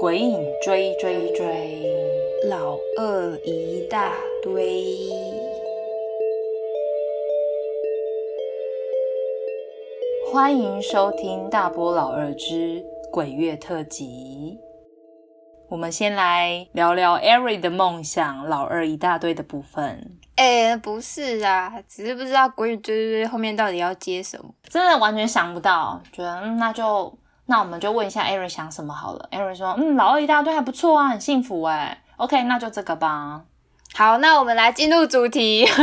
鬼影追追追，老二一大堆。欢迎收听大波老二之鬼月特辑。我们先来聊聊艾瑞的梦想，老二一大堆的部分。哎、不是啊，只是不知道鬼影追追追后面到底要接什么。真的完全想不到，觉得嗯，那就那我们就问一下艾瑞想什么好了。艾瑞说，嗯，老二一大堆还不错啊，很幸福哎。OK，那就这个吧。好，那我们来进入主题。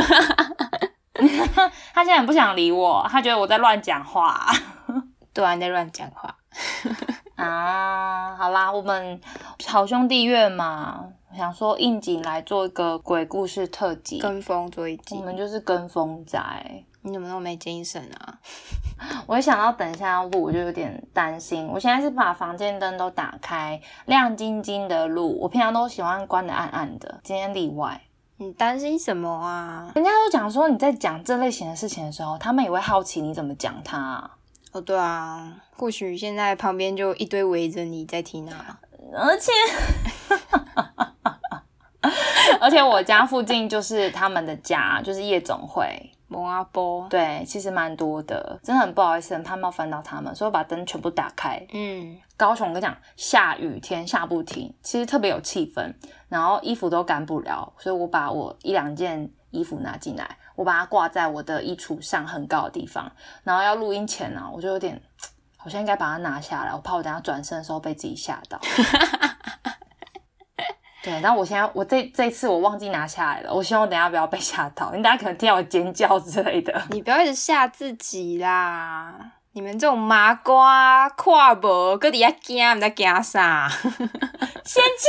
他现在很不想理我，他觉得我在乱讲话。对啊，你在乱讲话。啊，好啦，我们好兄弟月嘛，想说应景来做一个鬼故事特辑，跟风做一集我，们就是跟风仔。你怎么那么没精神啊？我一想到等一下要录，我就有点担心。我现在是把房间灯都打开，亮晶晶的录。我平常都喜欢关的暗暗的，今天例外。你担心什么啊？人家都讲说你在讲这类型的事情的时候，他们也会好奇你怎么讲它啊、哦，对啊，或许现在旁边就一堆围着你在听啊。而且，而且我家附近就是他们的家，就是夜总会。蒙阿波，对，其实蛮多的，真的很不好意思，很怕冒犯到他们，所以我把灯全部打开。嗯，高雄，我跟你讲，下雨天下不停，其实特别有气氛，然后衣服都干不了，所以我把我一两件衣服拿进来，我把它挂在我的衣橱上很高的地方，然后要录音前呢、我就有点好像应该把它拿下来，我怕我等下转身的时候被自己吓到。对，然后我现在我这这一次我忘记拿下来了，我希望我等下不要被吓到，因为大家可能听到我尖叫之类的。你不要一直吓自己啦！你们这种麻瓜跨博，搁底下惊，你在惊啥？嫌弃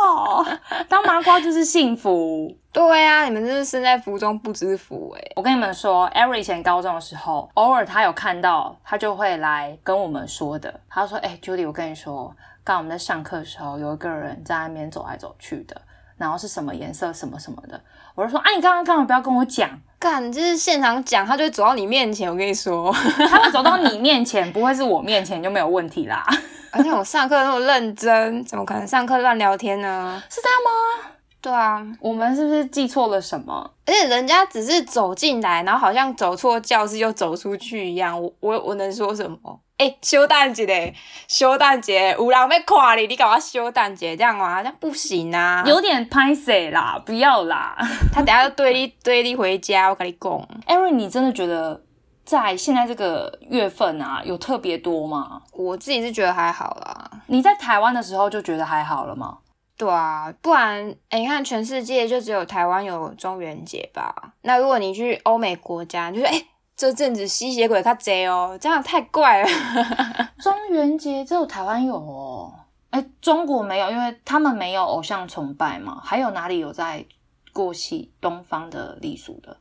哟，当麻瓜就是幸福。对啊，你们真是身在福中不知福哎、我跟你们说，Avery 以前高中的时候，偶尔他有看到，他就会来跟我们说的。他说：“哎、j u d y 我跟你说，刚刚我们在上课的时候，有一个人在那边走来走去的，然后是什么颜色，什么什么的。”我就说：“啊，你刚刚干嘛不要跟我讲？干，就是现场讲，他就会走到你面前。我跟你说，他会走到你面前，不会是我面前就没有问题啦。而且我上课那么认真，怎么可能上课乱聊天呢？是这样吗？对啊，我们是不是记错了什么？而且人家只是走进来，然后好像走错教室又走出去一样。我我我能说什么？哎、休蛋节嘞，休蛋节，有人要夸你，你干嘛休蛋节这样吗？这样不行啊！有点拍谁啦，不要啦。他等下就堆你 堆你回家，我跟你讲。Avery，你真的觉得在现在这个月份啊，有特别多吗？我自己是觉得还好啦。你在台湾的时候就觉得还好了吗？对啊，不然哎、你看全世界就只有台湾有中元节吧？那如果你去欧美国家，你就说哎、这阵子吸血鬼较贼哦，这样太怪了。中元节只有台湾有哦，哎，中国没有，因为他们没有偶像崇拜嘛。还有哪里有在过系东方的礼俗的？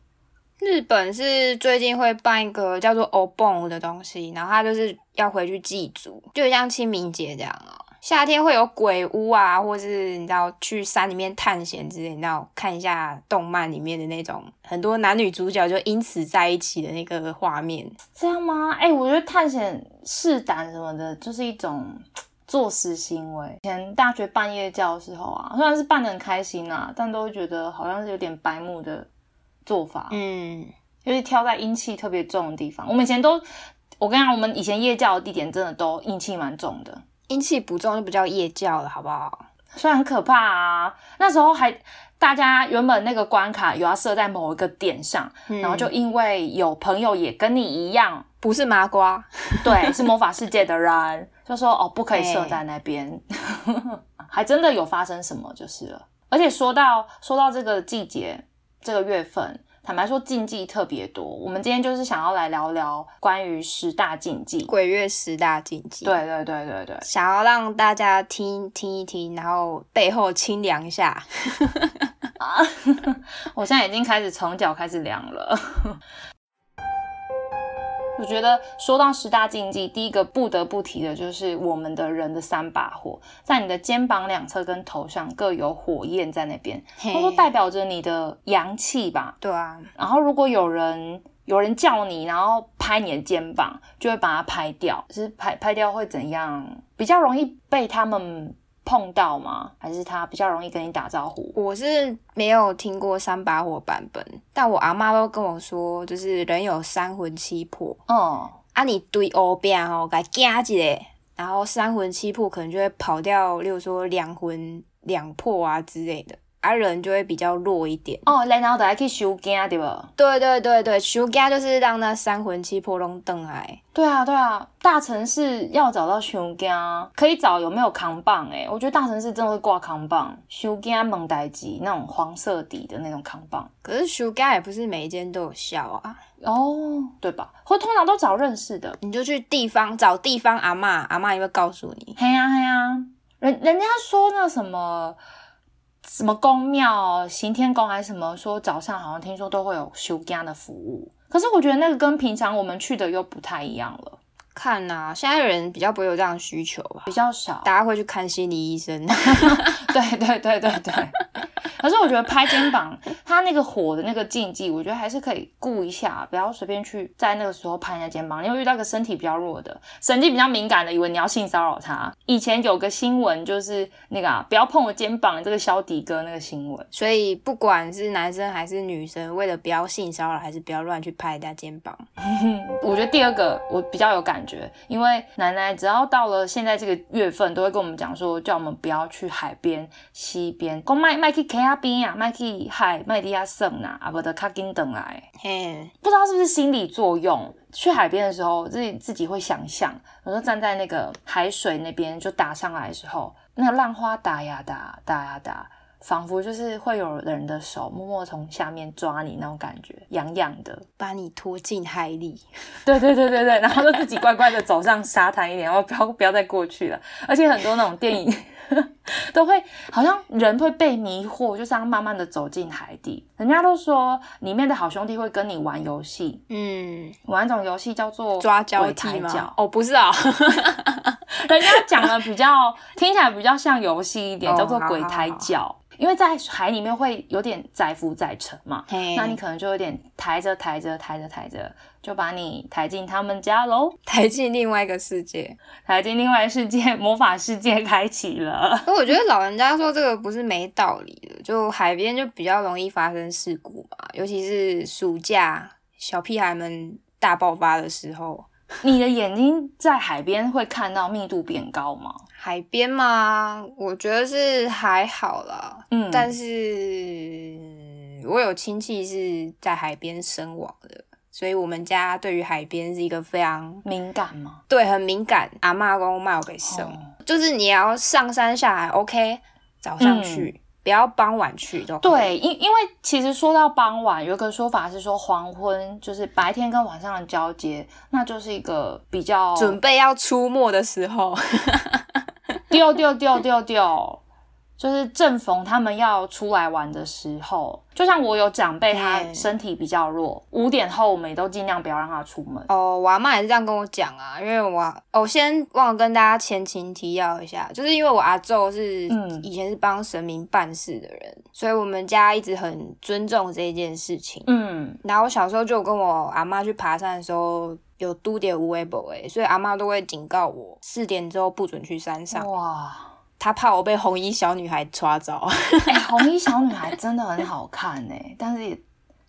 日本是最近会办一个叫做 Obon 的东西，然后他就是要回去祭祖，就像清明节这样啊。夏天会有鬼屋啊，或是你知道去山里面探险之类，你知道看一下动漫里面的那种很多男女主角就因此在一起的那个画面。这样吗？哎，我觉得探险试胆什么的，就是一种 作死行为。以前大学办夜教的时候啊，虽然是办的很开心啊，但都会觉得好像是有点白目的做法。嗯，就是挑在阴气特别重的地方。我们以前都，我跟你讲，我们以前夜教的地点真的都阴气蛮重的，阴气不重就不叫夜教了，好不好？虽然很可怕啊。那时候还大家原本那个关卡有要设在某一个点上，然后就因为有朋友也跟你一样，不是麻瓜，对，是魔法世界的人，就说哦不可以设在那边，还真的有发生什么就是了。而且说到说到这个季节，这个月份。坦白说，禁忌特别多。我们今天就是想要来聊聊关于十大禁忌。鬼月十大禁忌。对对对对对，想要让大家听听一听，然后背后清凉一下。我现在已经开始从脚开始凉了。我觉得说到十大禁忌，第一个不得不提的就是我们的人的三把火，在你的肩膀两侧跟头上各有火焰在那边，它都代表着你的阳气吧。对啊，然后如果有人有人叫你，然后拍你的肩膀，就会把它拍掉。其实拍拍掉会怎样？比较容易被他们碰到吗？还是他比较容易跟你打招呼？我是没有听过三把火版本，但我阿妈都跟我说，就是人有三魂七魄，嗯，啊，你对欧边哦，该惊一个，然后三魂七魄可能就会跑掉，例如说两魂两魄啊之类的，啊，人就会比较弱一点。哦，然后就还去修家对不？对对对对，修家就是让那三魂七魄拢登来。对啊，对啊，大城市要找到修家，可以找有没有扛棒？哎，我觉得大城市真的会挂扛棒，修家蒙代机那种黄色底的那种扛棒。可是修家也不是每一间都有效啊，哦，对吧？或通常都找认识的。你就去地方找地方阿妈，阿妈也会告诉你。嘿呀嘿呀，人人家说那什么什么宫庙行天宫还是什么，说早上好像听说都会有修家的服务。可是我觉得那个跟平常我们去的又不太一样了，看呐、现在人比较不会有这样的需求吧，比较少。大家会去看心理医生。对对对对对。可是我觉得拍肩膀，他那个火的那个禁忌，我觉得还是可以顾一下，不要随便去在那个时候拍人家肩膀。你会遇到一个身体比较弱的、神经比较敏感的，以为你要性骚扰他。以前有个新闻就是那个、啊、不要碰我肩膀，这个肖迪哥那个新闻。所以不管是男生还是女生，为了不要性骚扰，还是不要乱去拍人家肩膀。我觉得第二个我比较有感觉，因为奶奶只要到了现在这个月份，都会跟我们讲说，叫我们不要去海边、溪边，讲麦麦去 K 啊边啊，麦去海麦地亚省呐，啊不得卡紧等来。嘿，不知道是不是心理作用，去海边的时候，自己自己会想象，我说站在那个海水那边就打上来的时候，那个浪花打呀打，打呀打，仿佛就是会有人的手默默从下面抓你那种感觉，痒痒的。把你拖进海里。对对对对对，然后就自己乖乖的走上沙滩一点，然后不要不要再过去了。而且很多那种电影 都会，好像人会被迷惑，就这样慢慢的走进海底。人家都说里面的好兄弟会跟你玩游戏，嗯，玩一种游戏叫做抓交鬼替吗抬脚？。哦，不是啊、人家讲的比较听起来比较像游戏一点，哦叫做鬼抬脚。因为在海里面会有点载浮载沉嘛，嘿那你可能就有点抬着抬着抬着抬着，就把你抬进他们家喽，抬进另外一个世界。抬进另外世界，魔法世界开启了。可我觉得老人家说这个不是没道理的，就海边就比较容易发生事故嘛，尤其是暑假小屁孩们大爆发的时候。你的眼睛在海边会看到密度变高吗？海边嘛，我觉得是还好啦，嗯，但是我有亲戚是在海边身亡的，所以我们家对于海边是一个非常敏感吗？对很敏感。阿妈跟我妈有给生，哦。就是你要上山下海，OK，早上去，不要傍晚去都对，因因为其实说到傍晚，有一个说法是说黄昏就是白天跟晚上的交接，那就是一个比较准备要出没的时候，丢丢丢丢丢，就是正逢他们要出来玩的时候。就像我有长辈，他嗯身体比较弱，五点后我们也都尽量不要让他出门。哦，我阿妈也是这样跟我讲啊，因为我哦，我先忘了跟大家前情提要一下，就是因为我阿昼是、嗯以前是帮神明办事的人，所以我们家一直很尊重这一件事情。嗯，然后我小时候就跟我阿妈去爬山的时候，有嘟点无微不诶，所以阿妈都会警告我四点之后不准去山上，哇，她怕我被红衣小女孩抓着。哎、红衣小女孩真的很好看哎、但是也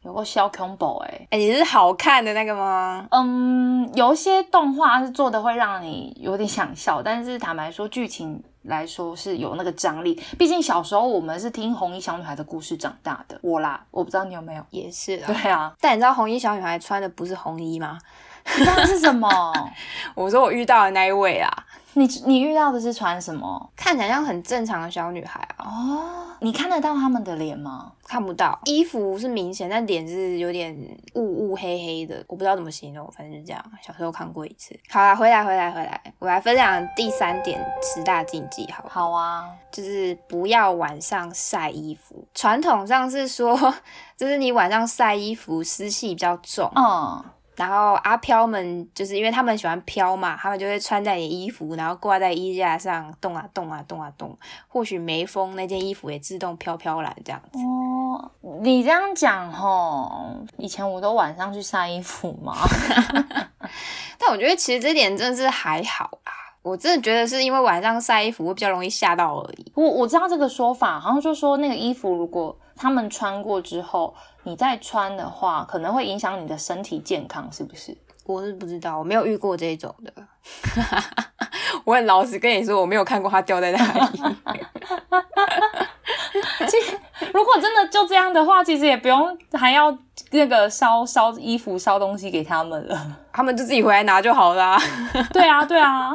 有个小恐怖哎。哎、你是好看的那个吗？嗯，有一些动画是做的会让你有点想笑，但是坦白说，剧情来说是有那个张力。毕竟小时候我们是听红衣小女孩的故事长大的，我啦，我不知道你有没有。也是啦。对啊，但你知道红衣小女孩穿的不是红衣吗？那是什么？我说我遇到的那一位啊，你你遇到的是穿什么？看起来像很正常的小女孩啊，哦，你看得到他们的脸吗？看不到衣服是明显，但脸是有点雾雾黑黑的，我不知道怎么形容，反正就这样。小时候看过一次。好啦，回来回来回来，我来分享第三点十大禁忌，好好，好啊，就是不要晚上晒衣服。传统上是说，就是你晚上晒衣服湿气比较重，嗯，然后阿飘们就是因为他们喜欢飘嘛，他们就会穿在你衣服，然后挂在衣架上动啊动啊动啊动，或许没风，那件衣服也自动飘飘然这样子。哦，你这样讲吼，以前我都晚上去晒衣服嘛。但我觉得其实这点真的是还好啦，我真的觉得是因为晚上晒衣服会比较容易吓到而已。我我知道这个说法，好像就说那个衣服如果他们穿过之后，你再穿的话，可能会影响你的身体健康，是不是？我是不知道，我没有遇过这种的。我很老实跟你说，我没有看过它掉在哪里。其实如果真的就这样的话，其实也不用还要那个烧烧衣服、烧东西给他们了。他们就自己回来拿就好啦。对啊，对啊。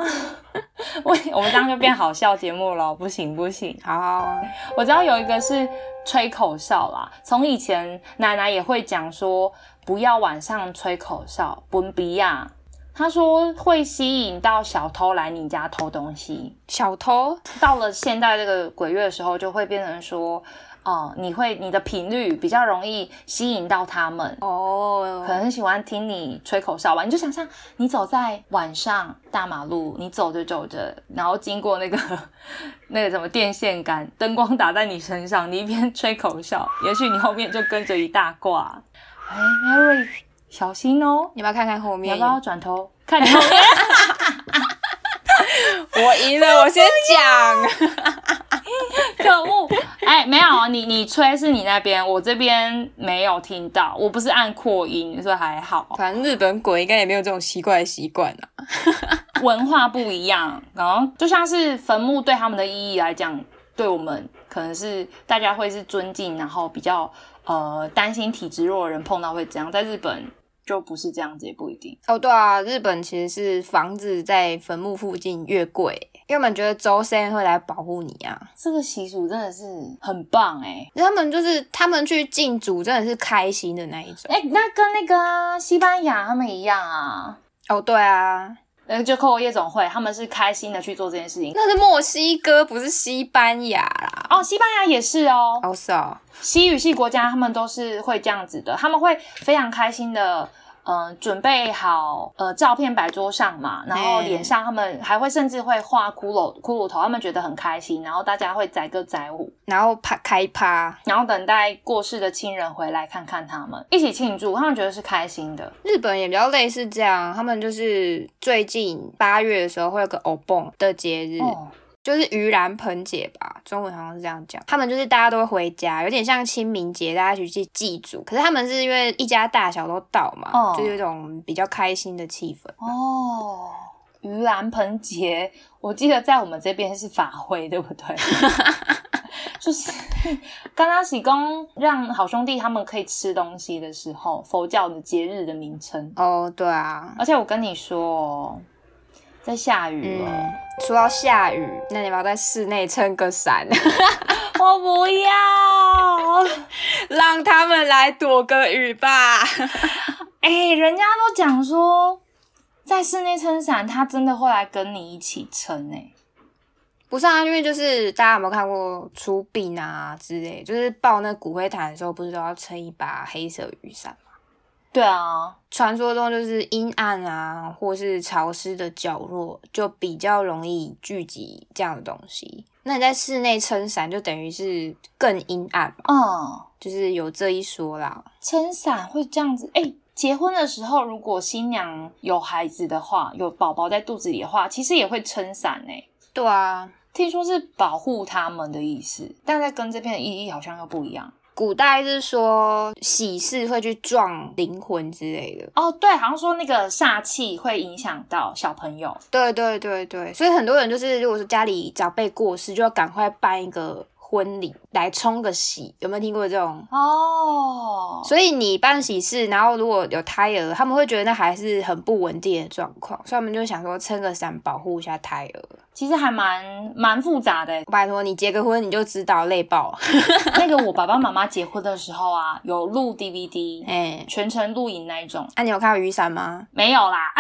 我我们这样就变好笑节目了，不行不行。好，我知道有一个是吹口哨啦，从以前奶奶也会讲说，不要晚上吹口哨，不比呀。他说会吸引到小偷来你家偷东西。小偷到了现代这个鬼月的时候，就会变成说，哦，你会你的频率比较容易吸引到他们，哦，可能很喜欢听你吹口哨吧。你就想象你走在晚上大马路，你走着走着，然后经过那个 那个什么电线杆，灯光打在你身上，你一边吹口哨，也许你后面就跟着一大挂。哎，Mary。小心哦！你要不要看看后面？你要不要转头看你后面？我赢了，我先讲。可恶！哎，没有，你你吹是你那边，我这边没有听到。我不是按扩音，所以还好。反正日本鬼应该也没有这种奇怪的习惯啊。文化不一样，然后就像是坟墓对他们的意义来讲，对我们可能是大家会是尊敬，然后比较呃担心体质弱的人碰到会怎样。在日本。就不是这样子，也不一定哦。对啊，日本其实是房子在坟墓附近越贵，因为我们觉得周三会来保护你啊。这个习俗真的是很棒哎，他们就是他们去敬祖真的是开心的那一种。哎，那跟那个西班牙他们一样啊。哦，对啊，呃，就扣夜总会，他们是开心的去做这件事情。那是墨西哥，不是西班牙啦。哦，西班牙也是哦。哦，是哦。西语系国家他们都是会这样子的，他们会非常开心的。嗯，准备好呃照片摆桌上嘛，然后脸上他们还会甚至会画骷髅骷髅头，他们觉得很开心，然后大家会载歌载舞，然后趴开趴，然后等待过世的亲人回来看看他们，一起庆祝，他们觉得是开心的。日本也比较类似这样，他们就是最近八月的时候会有个 Obon 的节日。就是盂兰盆节吧，中文好像是这样讲。他们就是大家都会回家，有点像清明节，大家去祭祭祖。可是他们是因为一家大小都到嘛，就有一种比较开心的气氛。哦，盂兰盆节，我记得在我们这边是法会，对不对？就是刚刚喜公让好兄弟他们可以吃东西的时候，佛教的节日的名称。哦，对啊，而且我跟你说。在下雨了。说到下雨，那你要在室内撑个伞。我不要，让他们来躲个雨吧。哎，人家都讲说，在室内撑伞，他真的会来跟你一起撑。哎，不是啊，因为就是大家有没有看过出殡啊之类，就是抱那骨灰坛的时候，不是都要撑一把黑色雨伞？对啊，传说中就是阴暗啊，或是潮湿的角落，就比较容易聚集这样的东西。那你在室内撑伞，就等于是更阴暗嘛？嗯，就是有这一说啦。撑伞会这样子？哎，结婚的时候，如果新娘有孩子的话，有宝宝在肚子里的话，其实也会撑伞哎。对啊，听说是保护他们的意思，但在跟这边的意义好像又不一样。古代是说喜事会去撞灵魂之类的哦，对，好像说那个煞气会影响到小朋友。对对对对，所以很多人就是如果说家里长辈过世，就要赶快办一个婚礼来冲个喜，有没有听过这种？哦，所以你办喜事，然后如果有胎儿，他们会觉得那还是很不稳定的状况，所以他们就想说撑个伞保护一下胎儿。其实还蛮蛮复杂的，拜托你结个婚你就知道累爆。那个我爸爸妈妈结婚的时候啊，有录 DVD，哎，全程录影那一种。啊，你有看到雨伞吗？没有啦，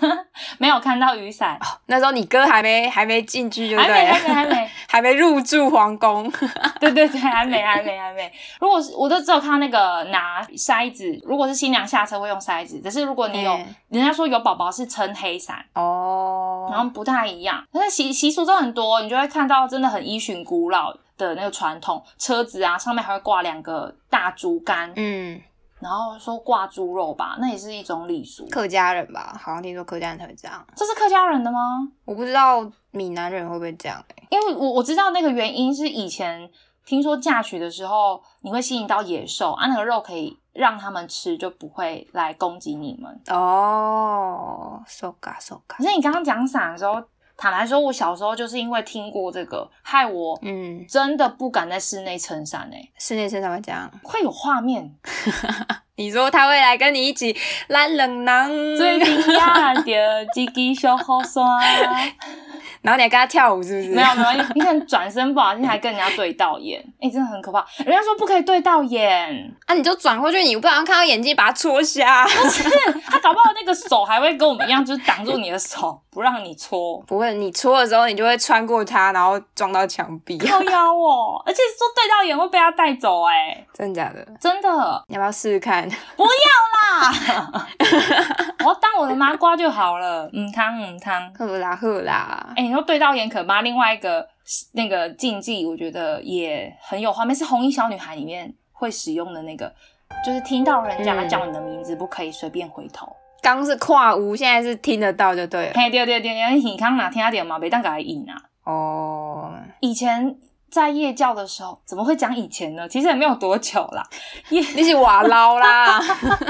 没有看到雨伞。那时候你哥还没还没进去，就对，还没还没还没 还没入住皇宫。对对对，还没还没还没。如果是我都只有看到那个拿筛子，如果是新娘下车会用筛子，只是如果你有人家说有宝宝是撑黑伞哦，然后不太一样。那习习俗都很多，你就会看到真的很依循古老的那个传统车子啊，上面还会挂两个大竹竿，嗯，然后说挂猪肉吧，那也是一种礼俗。客家人吧，好像听说客家人才会这样，这是客家人的吗？我不知道闽南人会不会这样哎、因为我我知道那个原因是以前听说嫁娶的时候你会吸引到野兽啊，那个肉可以让他们吃，就不会来攻击你们。哦，so ga so ga，可是你刚刚讲伞的时候，坦白说，我小时候就是因为听过这个，害我嗯，真的不敢在室内撑伞诶、室内撑伞会这样。会有画面。你说他会来跟你一起拉冷囊，最近呀，的几支小雨伞，然后你还跟他跳舞是不是？没有没有，你可能转身不小心还跟人家对到眼，哎、真的很可怕。人家说不可以对到眼，啊，你就转过去，你不小心看到眼睛，把它戳瞎。他搞不好那个手还会跟我们一样，就是挡住你的手，不让你戳。不会，你戳的时候，你就会穿过它，然后撞到墙壁。靠腰哦，而且说对到眼会被他带走、哎，真的假的？真的，你要不要试试看？不要啦，我要当我的麻瓜就好了。嗯汤嗯汤，呵啦呵啦，哎、你说对到眼可妈。另外一个那个禁忌，我觉得也很有画面，是《红衣小女孩》里面会使用的那个，就是听到人家嗯叫你的名字，不可以随便回头。刚是跨屋，现在是听得到就对了。嘿，对对对对，你看哪听到点嘛，别当给他引啊。哦，以前在夜教的时候，怎么会讲以前呢？其实也没有多久啦，夜 你是瓦捞啦，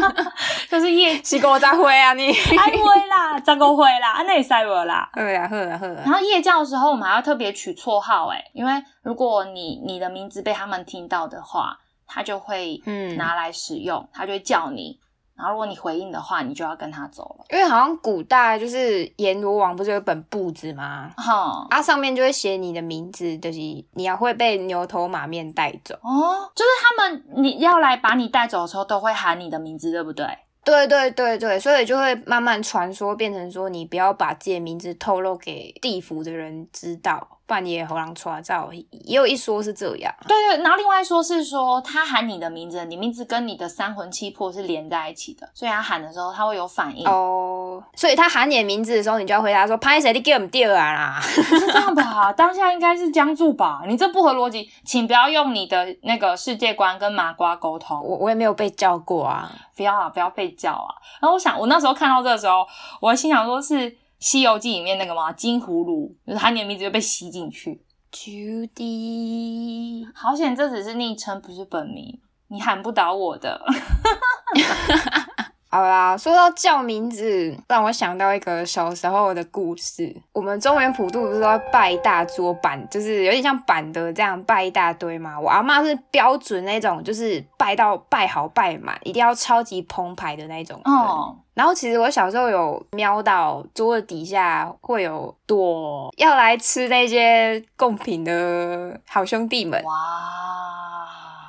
就是夜 是我再会啊你。开会啦，张个会啦，啊那也塞我啦。呵呀呵呀呵啦然。后夜教的时候，我们还要特别取绰号，哎，因为如果你你的名字被他们听到的话，他就会嗯拿来使用，他就会叫你。然后如果你回应的话，你就要跟他走了。因为好像古代就是阎罗王不是有一本簿子吗？哈、啊，上面就会写你的名字，就是你要会被牛头马面带走。哦，就是他们你要来把你带走的时候，都会喊你的名字，对不对？对对对对，所以就会慢慢传说，变成说你不要把自己的名字透露给地府的人知道，不然你也喉狼抓照。也有一说是这样，对对，然后另外一说是说他喊你的名字，你名字跟你的三魂七魄是连在一起的，所以他喊的时候他会有反应。哦，所以他喊你的名字的时候，你就要回答说：“拍谁你给我们掉啊啦不 是这样吧？当下应该是僵住吧？你这不合逻辑，请不要用你的那个世界观跟麻瓜沟！”通。我我也没有被叫过啊。不要啊，不要被叫啊！然后我想，我那时候看到这个时候，我心想说是《西游记》里面那个嘛，金葫芦，就是喊你的名字就被吸进去。Judy，好险，这只是昵称，不是本名，你喊不倒我的。好啦，说到叫名字，让我想到一个小时候的故事。我们中原普渡不是都要拜一大桌板，就是有点像板的这样拜一大堆嘛。我阿妈是标准那种，就是拜到拜好拜满，一定要超级澎湃的那种。哦，然后其实我小时候有瞄到桌子底下会有躲要来吃那些贡品的好兄弟们，哇，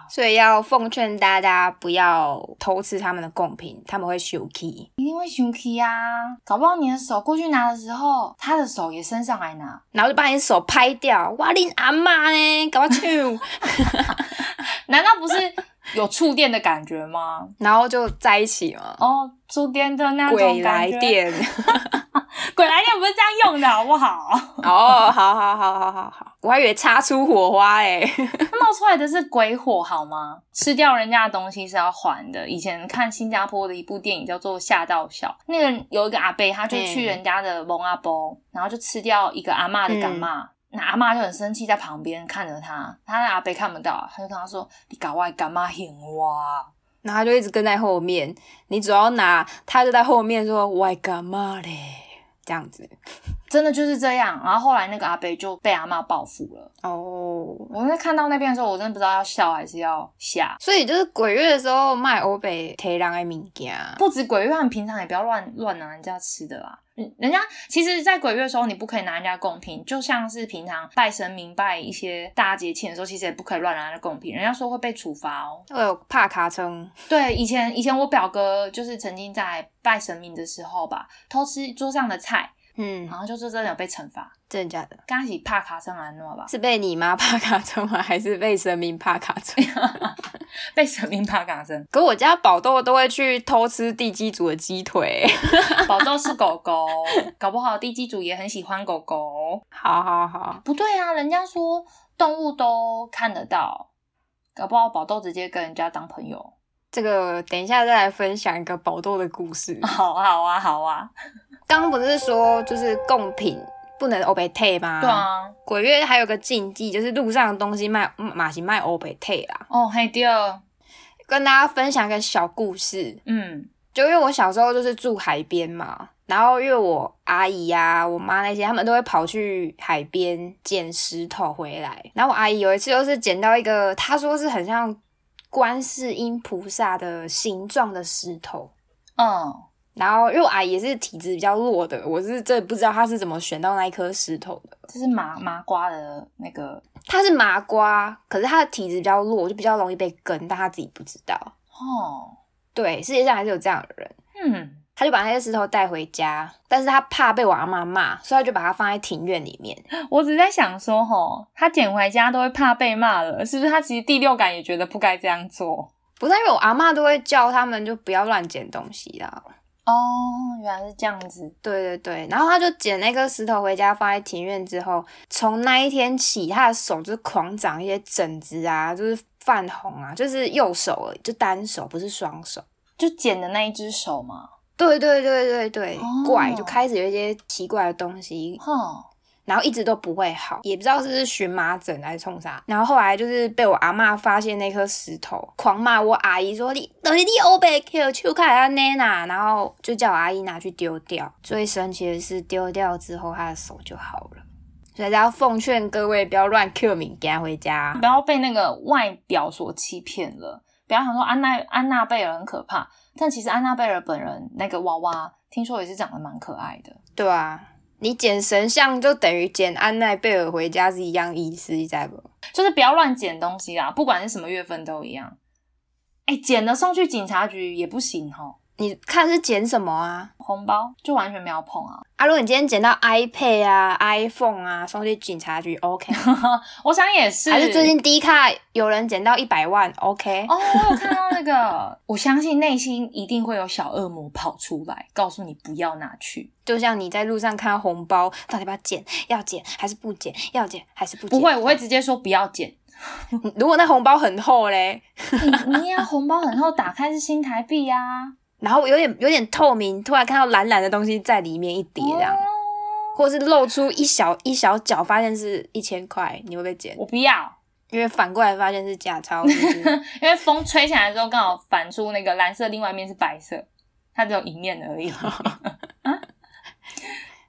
所以要奉劝大家不要偷吃他们的贡品，他们会生气。一定会生气啊！搞不好你的手过去拿的时候，他的手也伸上来拿。然后就把你手拍掉，哇，你阿妈呢？搞我唱，难道不是有触电的感觉吗？然后就在一起嘛。哦，触电的那种感觉，来电，鬼来电不是这样用的，好不好？哦，好好好好好好，我还以为擦出火花哎。冒出来的是鬼火，好吗？吃掉人家的东西是要还的。以前看新加坡的一部电影叫做《吓到小》，那个有一个阿伯，他就去嗯人家的蒙阿波，然后就吃掉一个阿嬷的干妈。那阿嬷就很生气，在旁边看着他，他的阿伯看不到，他就跟他说：“你搞外干妈嫌哇。”然后他就一直跟在后面，你只要拿，他就在后面说：“外干嘛嘞？”这样子。真的就是这样。然后后来那个阿伯就被阿妈报复了。哦，我在看到那边的时候，我真的不知道要笑还是要吓。所以就是鬼月的时候卖欧北提人的物件，不止鬼月，他们平常也不要乱乱拿人家吃的啦。人人家其实，在鬼月的时候，你不可以拿人家贡品，就像是平常拜神明、拜一些大节庆的时候，其实也不可以乱拿人家贡品，人家说会被处罚哦。会有怕卡称。对，以前以前我表哥就是曾经在拜神明的时候吧，偷吃桌上的菜，嗯然，后就是真的有被惩罚。真的假的？刚开始怕卡森安诺吧，是被你妈怕卡森吗？还是被神明怕卡森？被神明怕卡森。可我家宝豆都会去偷吃地基组的鸡腿。宝豆是狗狗，搞不好地基主也很喜欢狗狗。好好好，不对啊，人家说动物都看得到，搞不好宝豆直接跟人家当朋友。这个等一下再来分享一个宝豆的故事。好 啊好啊，好啊。刚刚不是说就是贡品不能欧贝退吗？对。啊，鬼月还有个禁忌，就是路上的东西卖马是卖欧贝退啦。哦，嘿对哦，跟大家分享一个小故事，嗯就因为我小时候就是住海边嘛，然后因为我阿姨呀、我妈那些，他们都会跑去海边捡石头回来。然后我阿姨有一次就是捡到一个，她说是很像观世音菩萨的形状的石头。嗯，然后因为我阿姨也是体质比较弱的，我是真不知道他是怎么选到那一颗石头的。这是麻麻瓜的那个他是麻瓜，可是他的体质比较弱，就比较容易被跟，但他自己不知道。哦，对，世界上还是有这样的人。嗯，他就把那些石头带回家，但是他怕被我阿妈骂，所以他就把它放在庭院里面。我只是在想说，吼，他捡回家都会怕被骂了，是不是？他其实第六感也觉得不该这样做。不是因为我阿妈都会叫他们就不要乱捡东西啦。哦，原来是这样子。对对对，然后他就捡那个石头回家放在庭院之后，从那一天起，他的手就狂长一些疹子啊，就是泛红啊，就是右手而已，就单手不是双手。就捡的那一只手嘛，对对对对对，哦怪就开始有一些奇怪的东西，哼，然后一直都不会好，也不知道是不是荨麻疹还是冲啥。然后后来就是被我阿妈发现那颗石头，狂骂我阿姨说你等于你欧北 Q 秋开啊奈娜，然后就叫我阿姨拿去丢掉。最神奇的是丢掉之后，她的手就好了。所以要奉劝各位不要乱 Q 敏给回家不。要被那个外表所欺骗了。不要想说安娜安娜贝尔很可怕，但其实安娜贝尔本人那个娃娃，听说也是长得蛮可爱的。对啊，你捡神像就等于捡安奈贝尔回家是一样意思，你知道不？就是不要乱捡东西啦，不管是什么月份都一样。哎，捡了送去警察局也不行吼，你看是捡什么啊？红包就完全没有碰啊。啊，如果你今天捡到 iPad 啊、iPhone 啊，送去警察局 OK。我想也是，还是最近低卡有人捡到一百万，OK？、哦，我有看到那个，我相信内心一定会有小恶魔跑出来，告诉你不要拿去。就像你在路上看到红包，到底要不要捡？要捡还是不捡？要捡还是不捡？不会，我会直接说不要捡。如果那红包很厚嘞，你你呀，红包很厚，打开是新台币啊，然后有点有点透明，突然看到蓝蓝的东西在里面一叠这样，哦或是露出一小一小角，发现是一千块，你会不会捡？我不要，因为反过来发现是假钞，因为风吹起来之后刚好反出那个蓝色，另外一面是白色，它只有一面而已。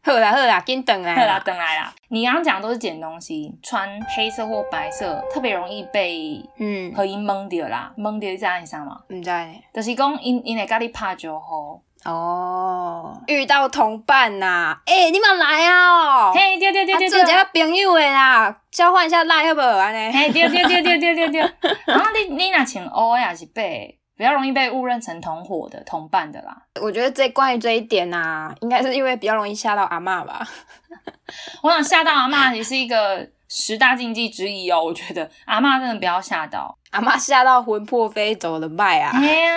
好啦好啦，紧等来好啦，等来啦。你刚刚讲的都是捡东西，穿黑色或白色特别容易被嗯，和因蒙掉啦，蒙掉在你上嘛，唔知道呢就是讲因因会甲你拍招呼。哦，遇到同伴呐、诶、你们来啊、哦！嘿，对对对对啊做一对。个朋友的啦，交换一下赖好不好？安尼，嘿，对对对对对对对。然后 你你若穿乌的也是白的，比较容易被误认成同伙的、同伴的啦。我觉得这关于这一点呐、应该是因为比较容易吓到阿嬷吧。我想吓到阿嬷也是一个十大禁忌之一哦。我觉得阿嬷真的不要吓到。阿嬷吓到魂魄飞走的拜啊！哎呀，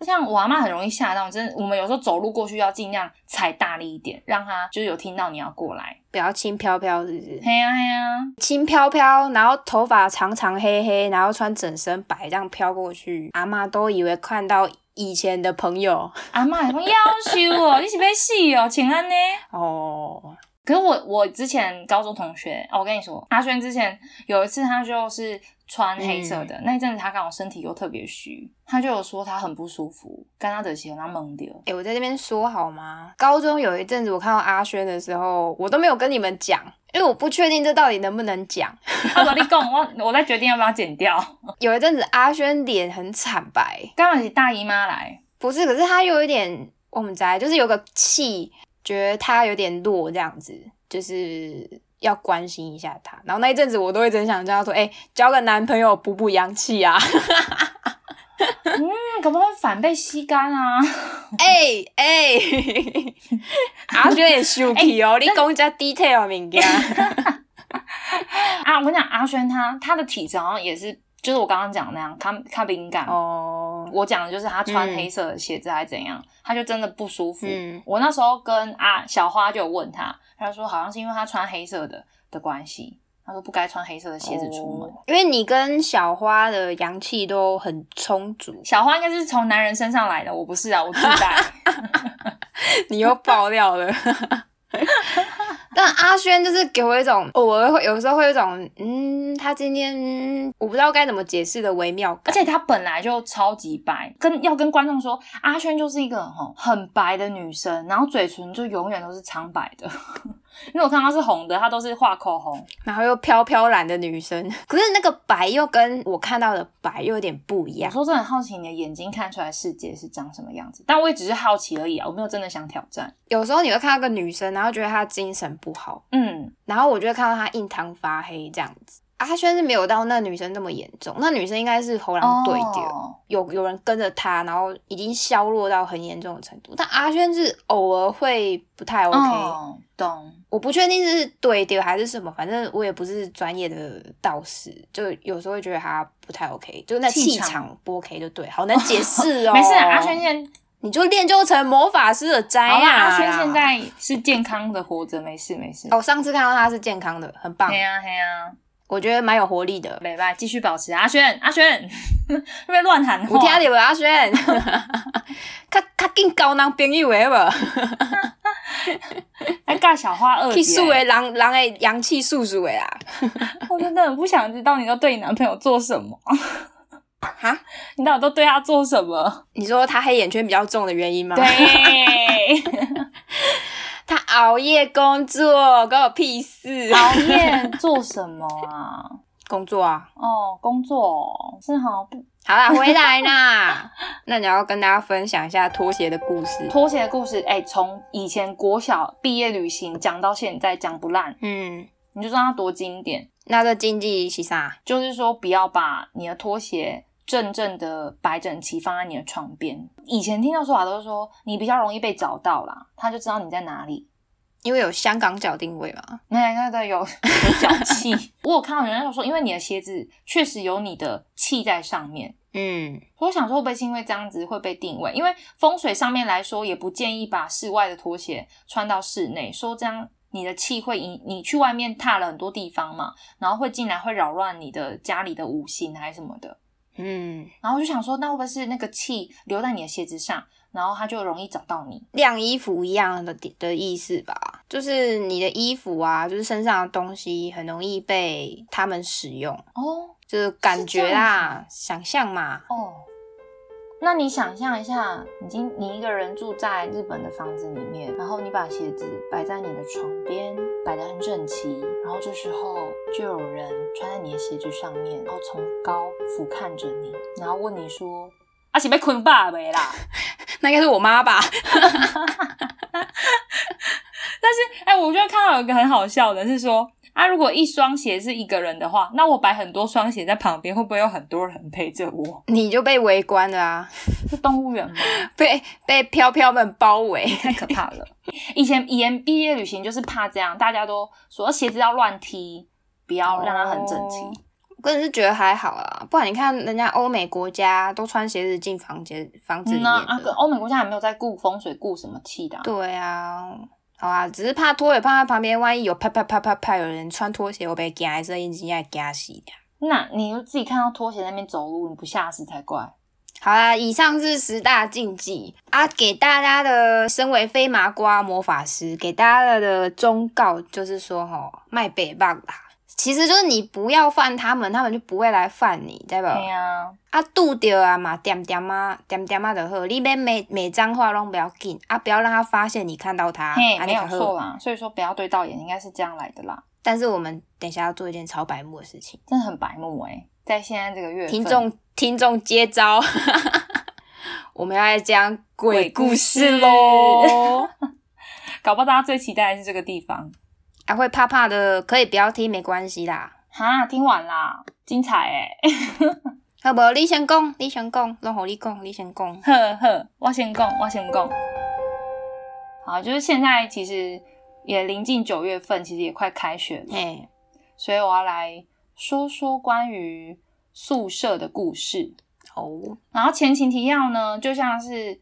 像我阿嬷很容易吓到，真的。我们有时候走路过去要尽量踩大力一点，让她就是有听到你要过来。比较轻飘飘，是不是？嘿呀嘿呀，轻飘飘，然后头发长长黑黑，然后穿整身白这样飘过去，阿妈都以为看到以前的朋友阿妈讲要求哦，你是要死哦，请安呢。哦。可是我我之前高中同学，哦，我跟你说，阿轩之前有一次他就是穿黑色的，那一阵子他刚好身体又特别虚，他就有说他很不舒服，跟他的鞋他蒙掉。哎、我在这边说好吗？高中有一阵子我看到阿轩的时候，我都没有跟你们讲，因为我不确定这到底能不能讲。我跟你讲，我我在决定要不要剪掉。有一阵子阿轩脸很惨白，刚好是大姨妈来，不是，可是他又有一点，我们在就是有个气，觉得他有点弱，这样子，就是要关心一下他。然后那一阵子我都会真想叫他说，哎、交个男朋友补补阳气啊！嗯，可不可以反被吸干啊？哎哎，阿轩也生气哦，你讲这 detail 的物件。啊，我跟你讲，阿轩他他的体质好像也是，就是我刚刚讲的那样，他他敏感。哦，我讲的就是他穿嗯黑色的鞋子还是怎样，他就真的不舒服。嗯我那时候跟啊小花就有问他，他就说好像是因为他穿黑色的的关系。他说不该穿黑色的鞋子出门。哦因为你跟小花的阳气都很充足，小花应该是从男人身上来的，我不是啊，我自带。你又爆料了。但阿轩就是给我一种，偶尔会有时候会有一种，嗯，他今天、我不知道该怎么解释的微妙。而且他本来就超级白，跟要跟观众说，阿轩就是一个很白的女生，然后嘴唇就永远都是苍白的。因为我看她是红的，她都是画口红。然后又飘飘然的女生，可是那个白又跟我看到的白又有点不一样。我说真的很好奇你的眼睛看出来世界是长什么样子，但我也只是好奇而已啊，我没有真的想挑战。有时候你会看到个女生，然后觉得她精神不好，嗯，然后我就会看到她印堂发黑这样子。阿轩是没有到那女生那么严重，那女生应该是喉咙对掉。哦有有人跟着她，然后已经削弱到很严重的程度。但阿轩是偶尔会不太 OK，、哦懂。我不确定是对掉还是什么，反正我也不是专业的道士，就有时候会觉得他不太 OK，就那气气场场不 OK 就对，好难解释 哦。没事啊，阿轩现你就练就成魔法师的摘好啦，啊！阿轩现在是健康的活着，没事没事。哦，上次看到他是健康的，很棒嘿，呀嘿呀，我觉得蛮有活力的。没拜，继续保持。阿轩阿轩，会 不会乱喊话？有听到无阿轩？较较紧交男朋友的无？还尬小花二姐去数的人人的阳气素素的啦。我真的很不想知道你都对你男朋友做什么，哈？你到底都对他做什么？你说他黑眼圈比较重的原因吗？对，，他熬夜工作，关我屁事。熬夜做什么啊？工作啊。哦，工作是好不好啦，回来啦。那你要跟大家分享一下拖鞋的故事。拖鞋的故事。哎、从以前国小毕业旅行讲到现在，讲不烂，嗯，你就知道它多经典。那这经济是啥？就是说，不要把你的拖鞋正正的摆整齐放在你的床边。以前听到说法都是说，你比较容易被找到啦，他就知道你在哪里。因为有香港脚定位嘛。那那个有有脚气，我有看到有人说，因为你的鞋子确实有你的气在上面。嗯，我想说，会不会是因为这样子会被定位？因为风水上面来说，也不建议把室外的拖鞋穿到室内，说这样你的气会引你去外面踏了很多地方嘛，然后会进来会扰乱你的家里的五行还是什么的。嗯，然后我就想说，那会不会是那个气留在你的鞋子上，然后它就容易找到你？晾衣服一样的的意思吧，就是你的衣服啊，就是身上的东西很容易被他们使用，哦就是感觉是这样啦，想象嘛。哦，那你想象一下，你今你一个人住在日本的房子里面，然后你把鞋子摆在你的床边，摆得很整齐，然后这时候就有人穿在你的鞋子上面，然后从高俯瞰着你，然后问你说：“啊，是被捆爸没啦？”那应该是我妈吧？但是，哎、我就看到有一个很好笑的，是说啊，如果一双鞋是一个人的话，那我摆很多双鞋在旁边，会不会有很多人陪着我？你就被围观了啊，是动物园吗？被被飘飘们包围。太可怕了！以前以前毕业旅行就是怕这样，大家都说鞋子要乱踢，不要让它很整齐。个人是觉得还好啦，不然你看人家欧美国家都穿鞋子进房间房子里面啊，欧美国家还没有在顾风水、顾什么气的、啊。对啊，好啊，只是怕拖鞋放在旁边，万一有啪啪啪啪啪有人穿拖鞋，我被夹一声音，真的惊死的。那你就自己看到拖鞋在那边走路，你不吓死才怪。好啦，以上是十大禁忌啊，给大家的身为飞麻瓜魔法师，给大家的忠告就是说，吼，卖北棒啦，其实就是你不要犯他们，他们就不会来犯你，对吧？对呀、啊，拄着啊嘛，点点啊，点点啊就好。你免每每张话拢不要紧啊，不要让他发现你看到他，嘿，啊没有。错啦。所以说不要对到眼，应该是这样来的啦。但是我们等一下要做一件超白目的事情，真的很白目哎、在现在这个月份听众听众接招，我们要来讲鬼故事喽。搞不好大家最期待的是这个地方。啊，会怕怕的可以不要听，没关系啦。哈，听完啦，精彩哎、好不，你先讲，你先讲，拢互你讲，你先讲。呵呵，我先讲，我先讲。好，就是现在其实也临近九月份，其实也快开学了，嘿，所以我要来说说关于宿舍的故事。哦，然后前情提要呢，就像是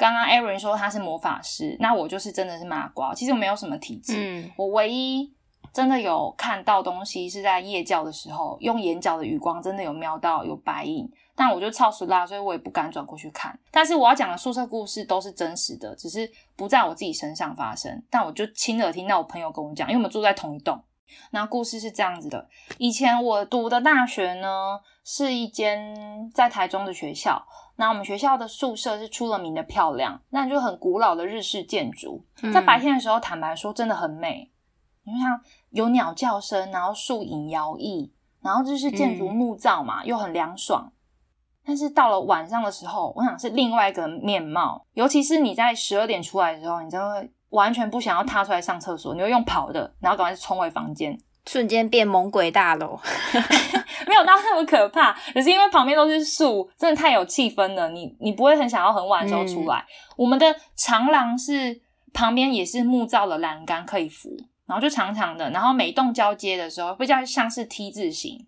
刚刚 Aaron 说他是魔法师，那我就是真的是麻瓜，其实我没有什么体质，嗯我唯一真的有看到东西是在夜教的时候，用眼角的余光真的有瞄到有白影，但我就超熟啦，所以我也不敢转过去看。但是我要讲的宿舍故事都是真实的，只是不在我自己身上发生，但我就亲耳听到我朋友跟我讲，因为我们住在同一栋。那故事是这样子的：以前我读的大学呢，是一间在台中的学校。那我们学校的宿舍是出了名的漂亮，那就很古老的日式建筑，在白天的时候，坦白说真的很美。你就像有鸟叫声，然后树影摇曳，然后就是建筑木造嘛，又很凉爽。但是到了晚上的时候，我想是另外一个面貌。尤其是你在十二点出来的时候，你真的会完全不想要踏出来上厕所，你会用跑的，然后赶快冲回房间。瞬间变猛鬼大楼，没有到那么可怕，可是因为旁边都是树，真的太有气氛了。你你不会很想要很晚的时候出来。我们的长廊是旁边也是木造的栏杆可以扶，然后就长长的，然后每栋交接的时候比较像是 T 字形。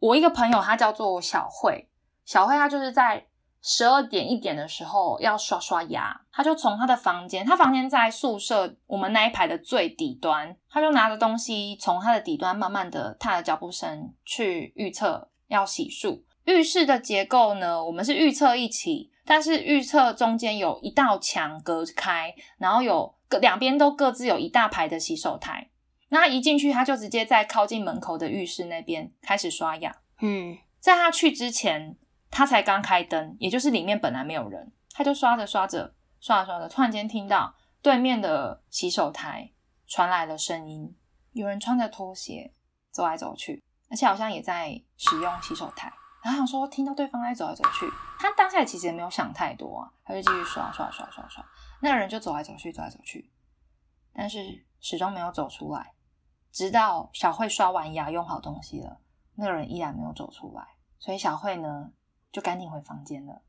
我一个朋友他叫做小慧，小慧她就是在。十二点一点的时候要刷刷牙，他就从他的房间，他房间在宿舍我们那一排的最底端，他就拿着东西从他的底端慢慢的踏着脚步声去预测要洗漱。浴室的结构呢，我们是预测一起，但是预测中间有一道墙隔开，然后有各两边都各自有一大排的洗手台。那他一进去，他就直接在靠近门口的浴室那边开始刷牙。嗯，在他去之前。他才刚开灯，也就是里面本来没有人，他就刷着刷着，刷着刷着，突然间听到对面的洗手台传来了声音，有人穿着拖鞋走来走去，而且好像也在使用洗手台。然后想说听到对方在走来走去，他当下其实也没有想太多啊，他就继续刷刷刷刷刷，那个人就走来走去，走来走去，但是始终没有走出来，直到小慧刷完牙用好东西了，那个人依然没有走出来，所以小慧呢？就赶紧回房间了。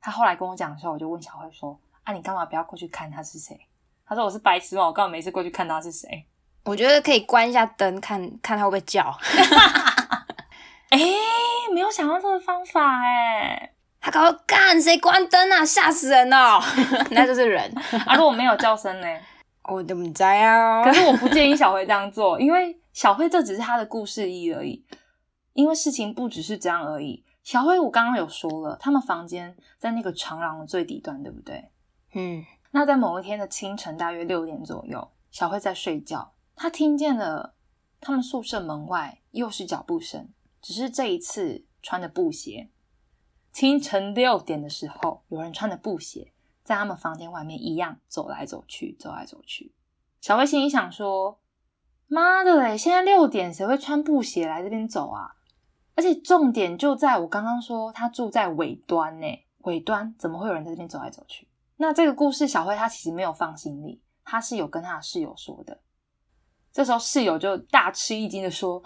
他后来跟我讲的时候，我就问小慧说：“啊，你干嘛不要过去看他是谁？”他说：“我是白痴嘛，我干嘛没事过去看他是谁？”我觉得可以关一下灯，看看他会不会叫。哎，没有想到这个方法哎。他搞干谁关灯啊？吓死人哦！那就是人。啊，如果没有叫声呢？我怎么知啊？可是我不建议小慧这样做，因为小慧这只是她的故事一而已。因为事情不只是这样而已。小慧，我刚刚有说了，他们房间在那个长廊的最底端，对不对？嗯。那在某一天的清晨，大约六点左右，小慧在睡觉，她听见了他们宿舍门外又是脚步声，只是这一次穿着布鞋。清晨六点的时候，有人穿着布鞋在他们房间外面一样走来走去，走来走去。小慧心里想说：“妈的嘞，现在六点，谁会穿布鞋来这边走啊？”而且重点就在我刚刚说，他住在尾端呢，尾端怎么会有人在这边走来走去？那这个故事，小辉他其实没有放心里，他是有跟他的室友说的。这时候室友就大吃一惊的说：“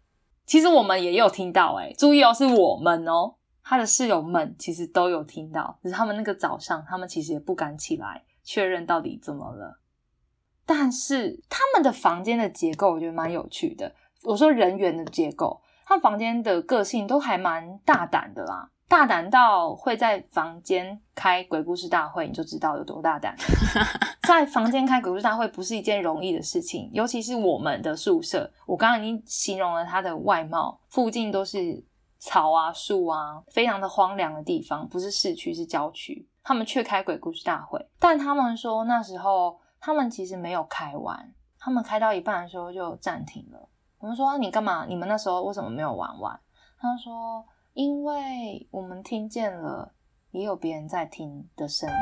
其实我们也有听到，哎，注意哦，是我们哦。”他的室友们其实都有听到，只是他们那个早上，他们其实也不敢起来确认到底怎么了。但是他们的房间的结构，我觉得蛮有趣的。我说人员的结构。他房间的个性都还蛮大胆的啦，大胆到会在房间开鬼故事大会，你就知道有多大胆。在房间开鬼故事大会不是一件容易的事情，尤其是我们的宿舍，我刚刚已经形容了他的外貌，附近都是草啊、树啊，非常的荒凉的地方，不是市区是郊区。他们却开鬼故事大会，但他们说那时候他们其实没有开完，他们开到一半的时候就暂停了。我们说你干嘛？你们那时候为什么没有玩完？他说：“因为我们听见了，也有别人在听的声音。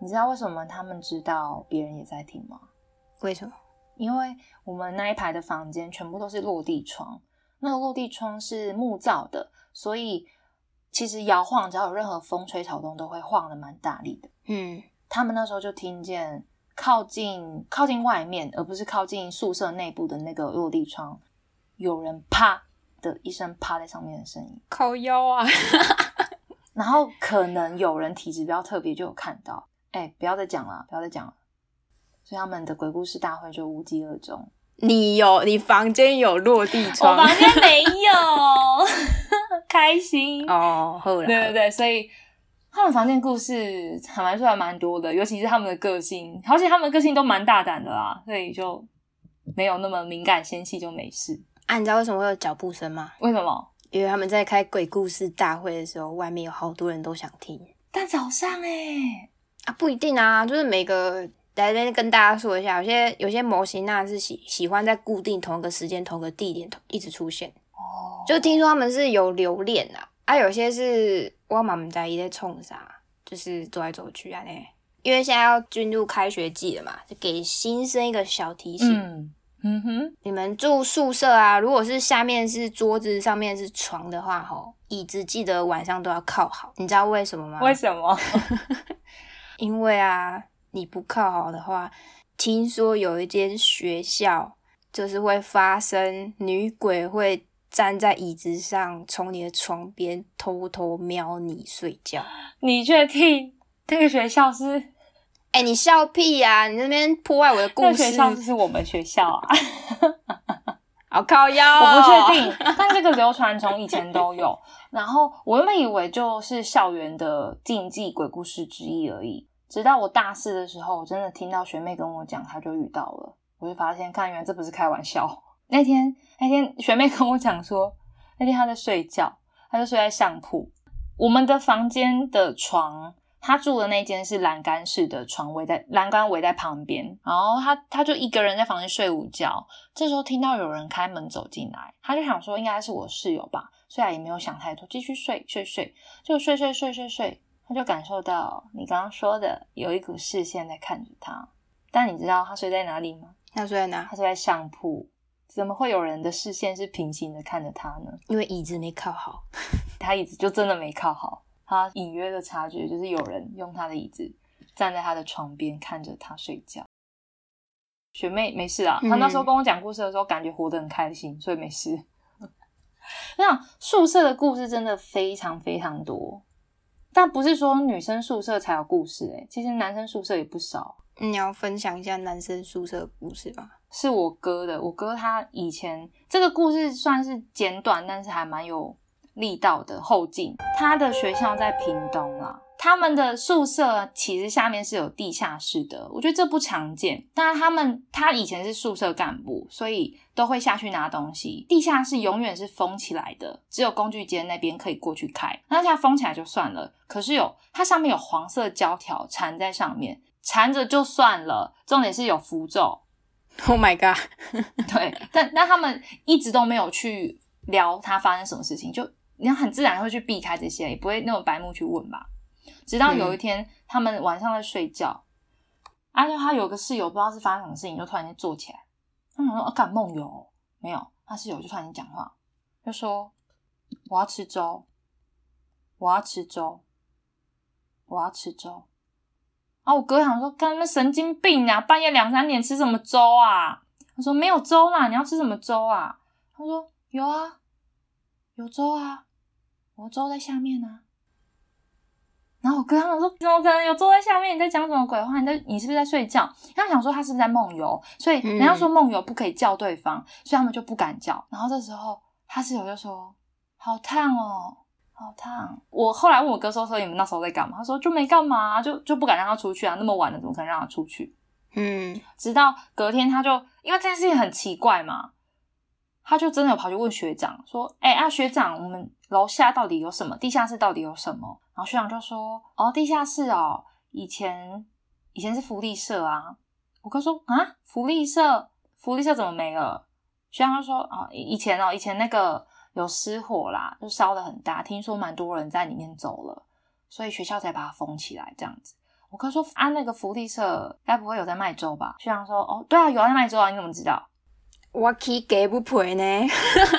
你知道为什么他们知道别人也在听吗？为什么？因为我们那一排的房间全部都是落地窗，那个落地窗是木造的，所以其实摇晃，只要有任何风吹草动，都会晃的蛮大力的。嗯，他们那时候就听见。”靠近靠近外面，而不是靠近宿舍内部的那个落地窗，有人啪的一声趴在上面的声音，靠腰啊！然后可能有人体质比较特别，就有看到。哎，不要再讲了，不要再讲了。所以他们的鬼故事大会就无疾而终。你有你房间有落地 窗，我房间没有，开心哦。对对对，所以。他们房间故事坦白说还蛮多的，尤其是他们的个性，而且他们的个性都蛮大胆的啦，所以就没有那么敏感纤细，就没事。啊，你知道为什么会有脚步声吗？为什么？因为他们在开鬼故事大会的时候，外面有好多人都想听。但早上哎、啊，不一定啊，就是每个来这边跟大家说一下，有些有些模型那是喜喜欢在固定同一个时间、同一个地点同一直出现，哦，就听说他们是有留恋啊，啊，有些是我妈妈在一在冲啥，就是走来走去啊呢。因为现在要进入开学季了嘛，就给新生一个小提醒。嗯嗯哼，你们住宿舍啊，如果是下面是桌子，上面是床的话，吼，椅子记得晚上都要靠好。你知道为什么吗？为什么？因为啊，你不靠好的话，听说有一间学校就是会发生女鬼会站在椅子上，从你的床边偷偷瞄你睡觉。你确定那个学校是哎、你笑屁呀、你那边破坏我的故事个学，校是我们学校啊？好靠腰、我哦，不确定，但这个流传从以前都有。然后我原本以为就是校园的禁忌鬼故事之一而已，直到我大四的时候，我真的听到学妹跟我讲，她就遇到了，我就发现，看原来这不是开玩笑。那天那天学妹跟我讲说，那天她在睡觉，她就睡在上铺，我们的房间的床。她住的那间是栏杆式的床，围在栏杆围在旁边，然后她她就一个人在房间睡午觉，这时候听到有人开门走进来，她就想说应该是我室友吧，虽然也没有想太多，继续睡睡睡，就睡睡睡睡睡，她就感受到你刚刚说的有一股视线在看着她，但你知道她睡在哪里吗？她睡在哪？她睡在上铺，怎么会有人的视线是平行的看着他呢？因为椅子没靠好。他椅子就真的没靠好，他隐约的察觉就是有人用他的椅子站在他的床边看着他睡觉。学妹没事啊，嗯她那时候跟我讲故事的时候，感觉活得很开心，所以没事。那宿舍的故事真的非常非常多，但不是说女生宿舍才有故事诶、其实男生宿舍也不少。你要分享一下男生宿舍的故事吗？是我哥的，我哥他以前这个故事算是简短，但是还蛮有力道的后劲。他的学校在屏东啦，他们的宿舍其实下面是有地下室的，我觉得这不常见。但他们他以前是宿舍干部，所以都会下去拿东西。地下室永远是封起来的，只有工具间那边可以过去开。那现在封起来就算了，可是有它上面有黄色胶条缠在上面，缠着就算了，重点是有符咒。Oh my god！对，但但他们一直都没有去聊他发生什么事情，就你很自然会去避开这些，也不会那种白目去问吧。直到有一天，他们晚上在睡觉，而且他有个室友不知道是发生什么事情，就突然间坐起来，他想说：“啊，敢梦游哦？没有。”他室友就突然间讲话，就说：“我要吃粥，我要吃粥，我要吃粥。”啊！我哥想说，干那神经病啊！半夜两三点吃什么粥啊？他说没有粥啦，你要吃什么粥啊？他说有啊，有粥啊，我粥在下面啊。然后我哥他们说，怎么可能有粥在下面？你在讲什么鬼话？你在你是不是在睡觉？他想说他是不是在梦游？所以人家说梦游不可以叫对方，所以他们就不敢叫。然后这时候他室友就说：“好烫哦。”好烫！我后来问我哥说：“说你们那时候在干嘛？”他说：“就没干嘛、啊，就就不敢让他出去啊，那么晚了，怎么可能让他出去？”嗯，直到隔天，他就因为这件事情很奇怪嘛，他就真的有跑去问学长说：“哎、啊，学长，我们楼下到底有什么？地下室到底有什么？”然后学长就说：“哦，地下室哦，以前以前是福利社啊。”我哥说：“啊，福利社，福利社怎么没了？”学长就说：“啊，以以前哦，以前那个。”有失火啦，就烧的很大，听说蛮多人在里面走了，所以学校才把它封起来这样子。我哥说啊，那个福利社该不会有在卖粥吧？学长说哦，对啊，有在卖粥啊，你怎么知道？我去给不赔呢。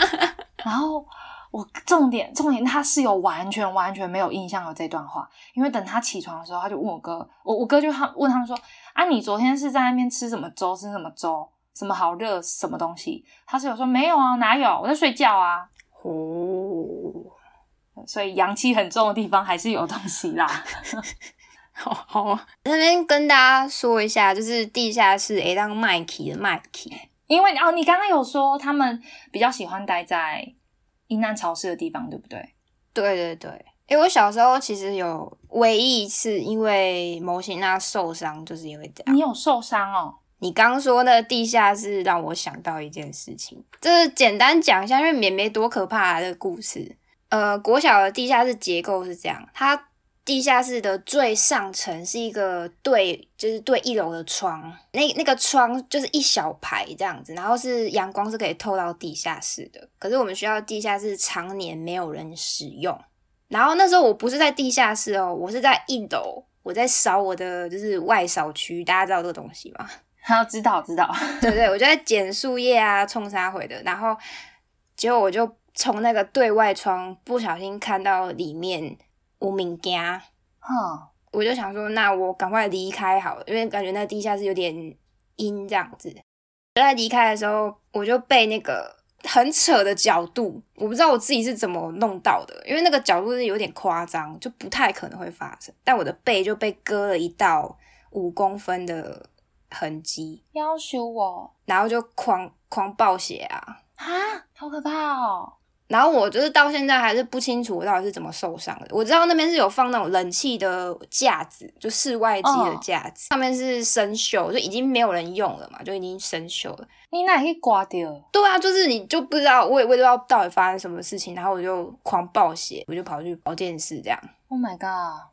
然后我重点重点，他室友完全完全没有印象有这段话，因为等他起床的时候，他就问我哥，我我哥就他问他们说啊，你昨天是在那边吃什么粥？吃什么粥？什么好热？什么东西？他室友说没有啊，哪有？我在睡觉啊。哦，所以阳气很重的地方还是有东西啦。好好啊，那边跟大家说一下，就是地下室诶，当麦奇的麦奇，因为哦，你刚刚有说他们比较喜欢待在阴暗潮湿的地方，对不对？对对对，因为我小时候其实有唯一一次因为模型那受伤，就是因为这样。你有受伤哦？你刚说那地下室让我想到一件事情，就是简单讲一下，因为也没多可怕的故事。呃，国小的地下室结构是这样，它地下室的最上层是一个对，就是对一楼的窗，那那个窗就是一小排这样子，然后是阳光是可以透到地下室的。可是我们学校地下室常年没有人使用，然后那时候我不是在地下室哦，我是在一楼，我在扫我的就是外扫区，大家知道这个东西吗？好，知道知道，对对，我就在捡树叶啊，冲沙回的，然后结果我就从那个对外窗不小心看到里面无名家，哼，我就想说，那我赶快离开好了，因为感觉那地下室有点阴这样子。在离开的时候，我就被那个很扯的角度，我不知道我自己是怎么弄到的，因为那个角度是有点夸张，就不太可能会发生。但我的背就被割了一道五公分的。痕迹，要求我，然后就狂狂暴血啊！啊，好可怕哦！然后我就是到现在还是不清楚我到底是怎么受伤的。我知道那边是有放那种冷气的架子，就室外机的架子，上面是生锈，就已经没有人用了嘛，就已经生锈了。你那可以刮掉？对啊，就是你就不知道，我也不知道到底发生什么事情，然后我就狂暴血，我就跑去保健室这样。Oh my god！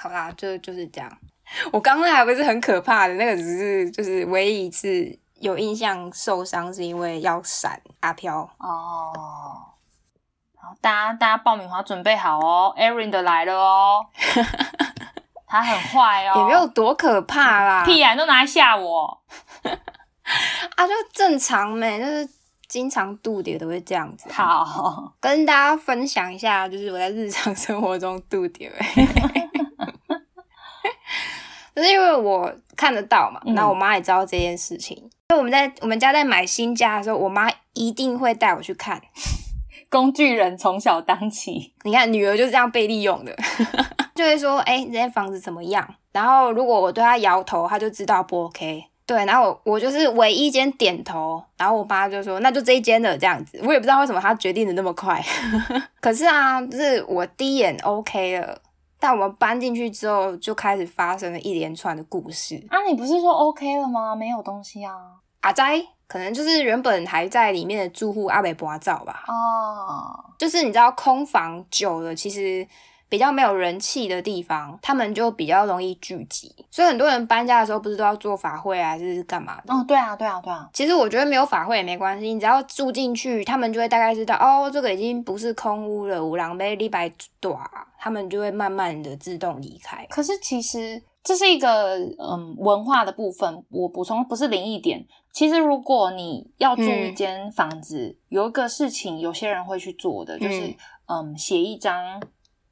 好啦，就就是这样。我刚刚还不是很可怕的，那个只是就是唯一一次有印象受伤，是因为要闪阿飘哦。好，大家大家爆米花准备好哦，Aaron 的来了哦。他很坏哦，也没有多可怕啦，屁啊，都拿来吓我。啊，就正常呗，就是经常度点都会这样子。好，跟大家分享一下，就是我在日常生活中度点。是因为我看得到嘛，然后我妈也知道这件事情。因为我们在我们家在买新家的时候，我妈一定会带我去看。工具人从小当起，你看女儿就是这样被利用的，就会说：“哎，这间房子怎么样？”然后如果我对她摇头，她就知道不 OK。对，然后我我就是唯一间点头，然后我妈就说：“那就这一间的这样子。”我也不知道为什么她决定的那么快，可是啊，就是我第一眼 OK 了。但我们搬进去之后，就开始发生了一连串的故事。啊，你不是说 OK 了吗？没有东西啊。阿斋可能就是原本还在里面的住户阿北博照吧。哦，就是你知道空房久了，其实。比较没有人气的地方，他们就比较容易聚集，所以很多人搬家的时候不是都要做法会啊，还是干嘛的？哦，对啊，对啊，对啊。其实我觉得没有法会也没关系，你只要住进去，他们就会大概知道，哦，这个已经不是空屋了，五郎被立白短，他们就会慢慢的自动离开。可是其实这是一个嗯文化的部分，我补充不是灵异点。其实如果你要住一间房子，有一个事情有些人会去做的，就是嗯写一张。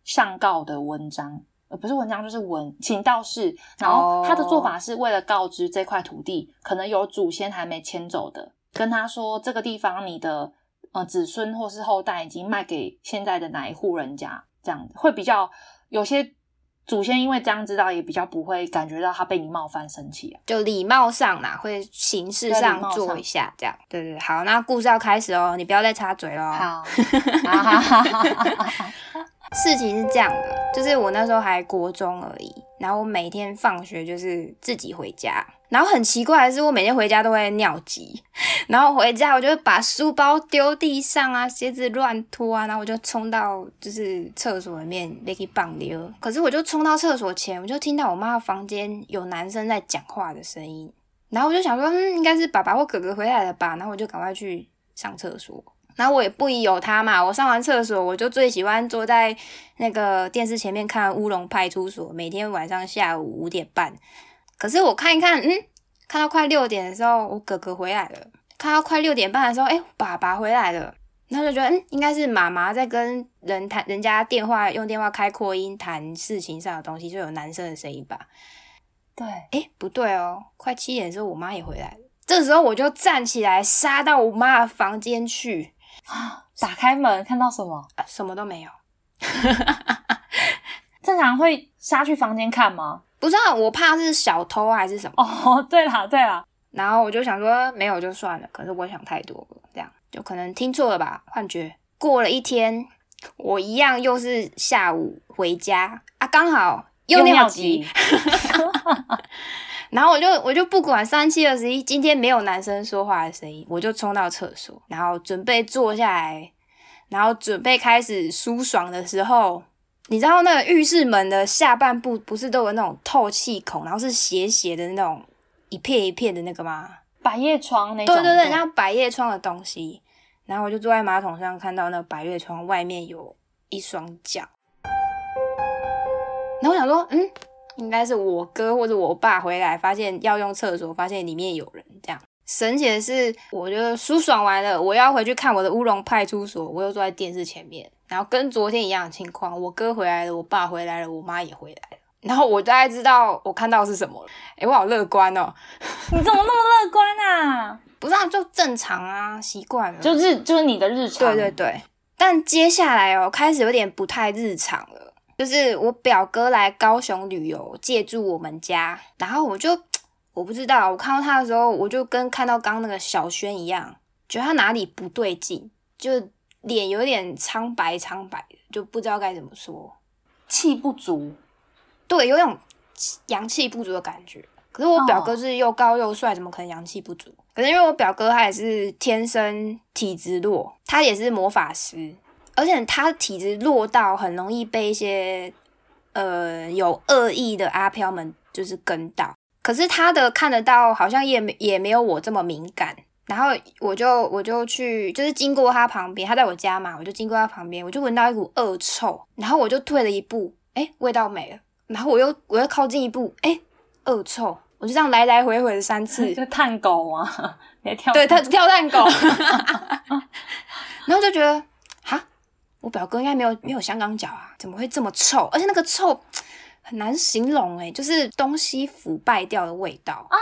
上告的文章，呃，不是文章，就是文，请道士。然后他的做法是为了告知这块土地可能有祖先还没迁走的，跟他说这个地方你的呃子孙或是后代已经卖给现在的哪一户人家，这样会比较有些祖先因为这样知道，也比较不会感觉到他被你冒犯生气啊。就礼貌上啦，会形式上做一下这样。对对，好，那故事要开始哦，你不要再插嘴了。好。事情是这样的，就是我那时候还国中而已，然后我每天放学就是自己回家，然后很奇怪的是，我每天回家都会尿急，然后回家我就会把书包丢地上啊，鞋子乱拖啊，然后我就冲到就是厕所里面被去棒溜，可是我就冲到厕所前，我就听到我妈房间有男生在讲话的声音，然后我就想说，嗯，应该是爸爸或哥哥回来了吧，然后我就赶快去上厕所。然后我也不疑有他嘛，我上完厕所，我就最喜欢坐在那个电视前面看《乌龙派出所》，每天晚上下午五点半。可是我看一看，嗯，看到快六点的时候，我哥哥回来了；看到快六点半的时候，哎，爸爸回来了。那就觉得，嗯，应该是妈妈在跟人谈，人家电话用电话开扩音谈事情上的东西，就有男生的声音吧？对，哎，不对哦，快七点的时候，我妈也回来了。这时候我就站起来，杀到我妈的房间去。啊！打开门看到什么？什么都没有。正常会杀去房间看吗？不知道，我怕是小偷还是什么。哦，对了对了，然后我就想说没有就算了，可是我想太多了，这样就可能听错了吧，幻觉。过了一天，我一样又是下午回家啊，刚好又用尿急，然后我就我就不管三七二十一，今天没有男生说话的声音，我就冲到厕所，然后准备坐下来，然后准备开始舒爽的时候，你知道那个浴室门的下半部不是都有那种透气孔，然后是斜斜的那种一片一片的那个吗？百叶窗那种。对对对，像百叶窗的东西。然后我就坐在马桶上，看到那个百叶窗外面有一双脚。然后我想说，嗯，应该是我哥或者我爸回来，发现要用厕所，发现里面有人。这样神奇的是，我就舒爽完了，我要回去看我的乌龙派出所，我又坐在电视前面，然后跟昨天一样的情况，我哥回来了，我爸回来了，我妈也回来了。然后我大概知道我看到的是什么了。哎，我好乐观哦！你怎么那么乐观啊？不是啊，就正常啊，习惯了。就是就是你的日常。对对对，但接下来哦，开始有点不太日常了。就是我表哥来高雄旅游，借住我们家，然后我就我不知道，我看到他的时候，我就跟看到刚那个小轩一样，觉得他哪里不对劲，就脸有点苍白苍白的，就不知道该怎么说，气不足。对，有种阳气不足的感觉。可是我表哥是又高又帅，怎么可能阳气不足？可是因为我表哥他也是天生体质弱，他也是魔法师，而且他体质弱到很容易被一些呃有恶意的阿飘们就是跟到。可是他的看得到，好像也没也没有我这么敏感。然后我就我就去，就是经过他旁边，他在我家嘛，我就经过他旁边，我就闻到一股恶臭，然后我就退了一步，哎，味道没了。然后我又我又靠近一步，哎，恶臭。我就这样来来回回的三次，就探狗吗？你跳对，他跳探狗，然后就觉得哈，我表哥应该没有没有香港脚啊，怎么会这么臭？而且那个臭很难形容哎，就是东西腐败掉的味道啊，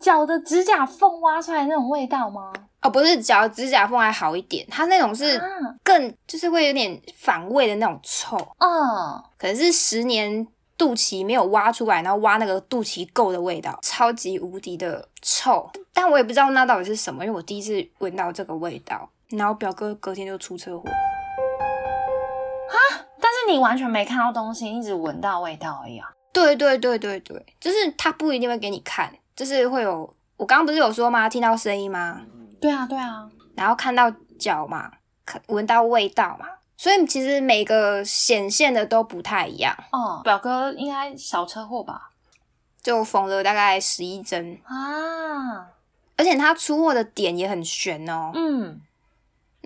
脚的指甲缝挖出来那种味道吗？哦，不是，脚指甲缝还好一点，它那种是更就是会有点反胃的那种臭，嗯，可能是十年。肚脐没有挖出来，然后挖那个肚脐垢的味道，超级无敌的臭。但我也不知道那到底是什么，因为我第一次闻到这个味道。然后表哥隔天就出车祸。啊！但是你完全没看到东西，一直闻到味道而已啊。对对对对对，就是他不一定会给你看，就是会有。我刚刚不是有说吗？听到声音吗？对啊对啊。然后看到脚嘛，看闻到味道嘛。所以其实每个显现的都不太一样哦。表哥应该小车祸吧？就缝了大概十一针啊，而且他出货的点也很悬哦。嗯，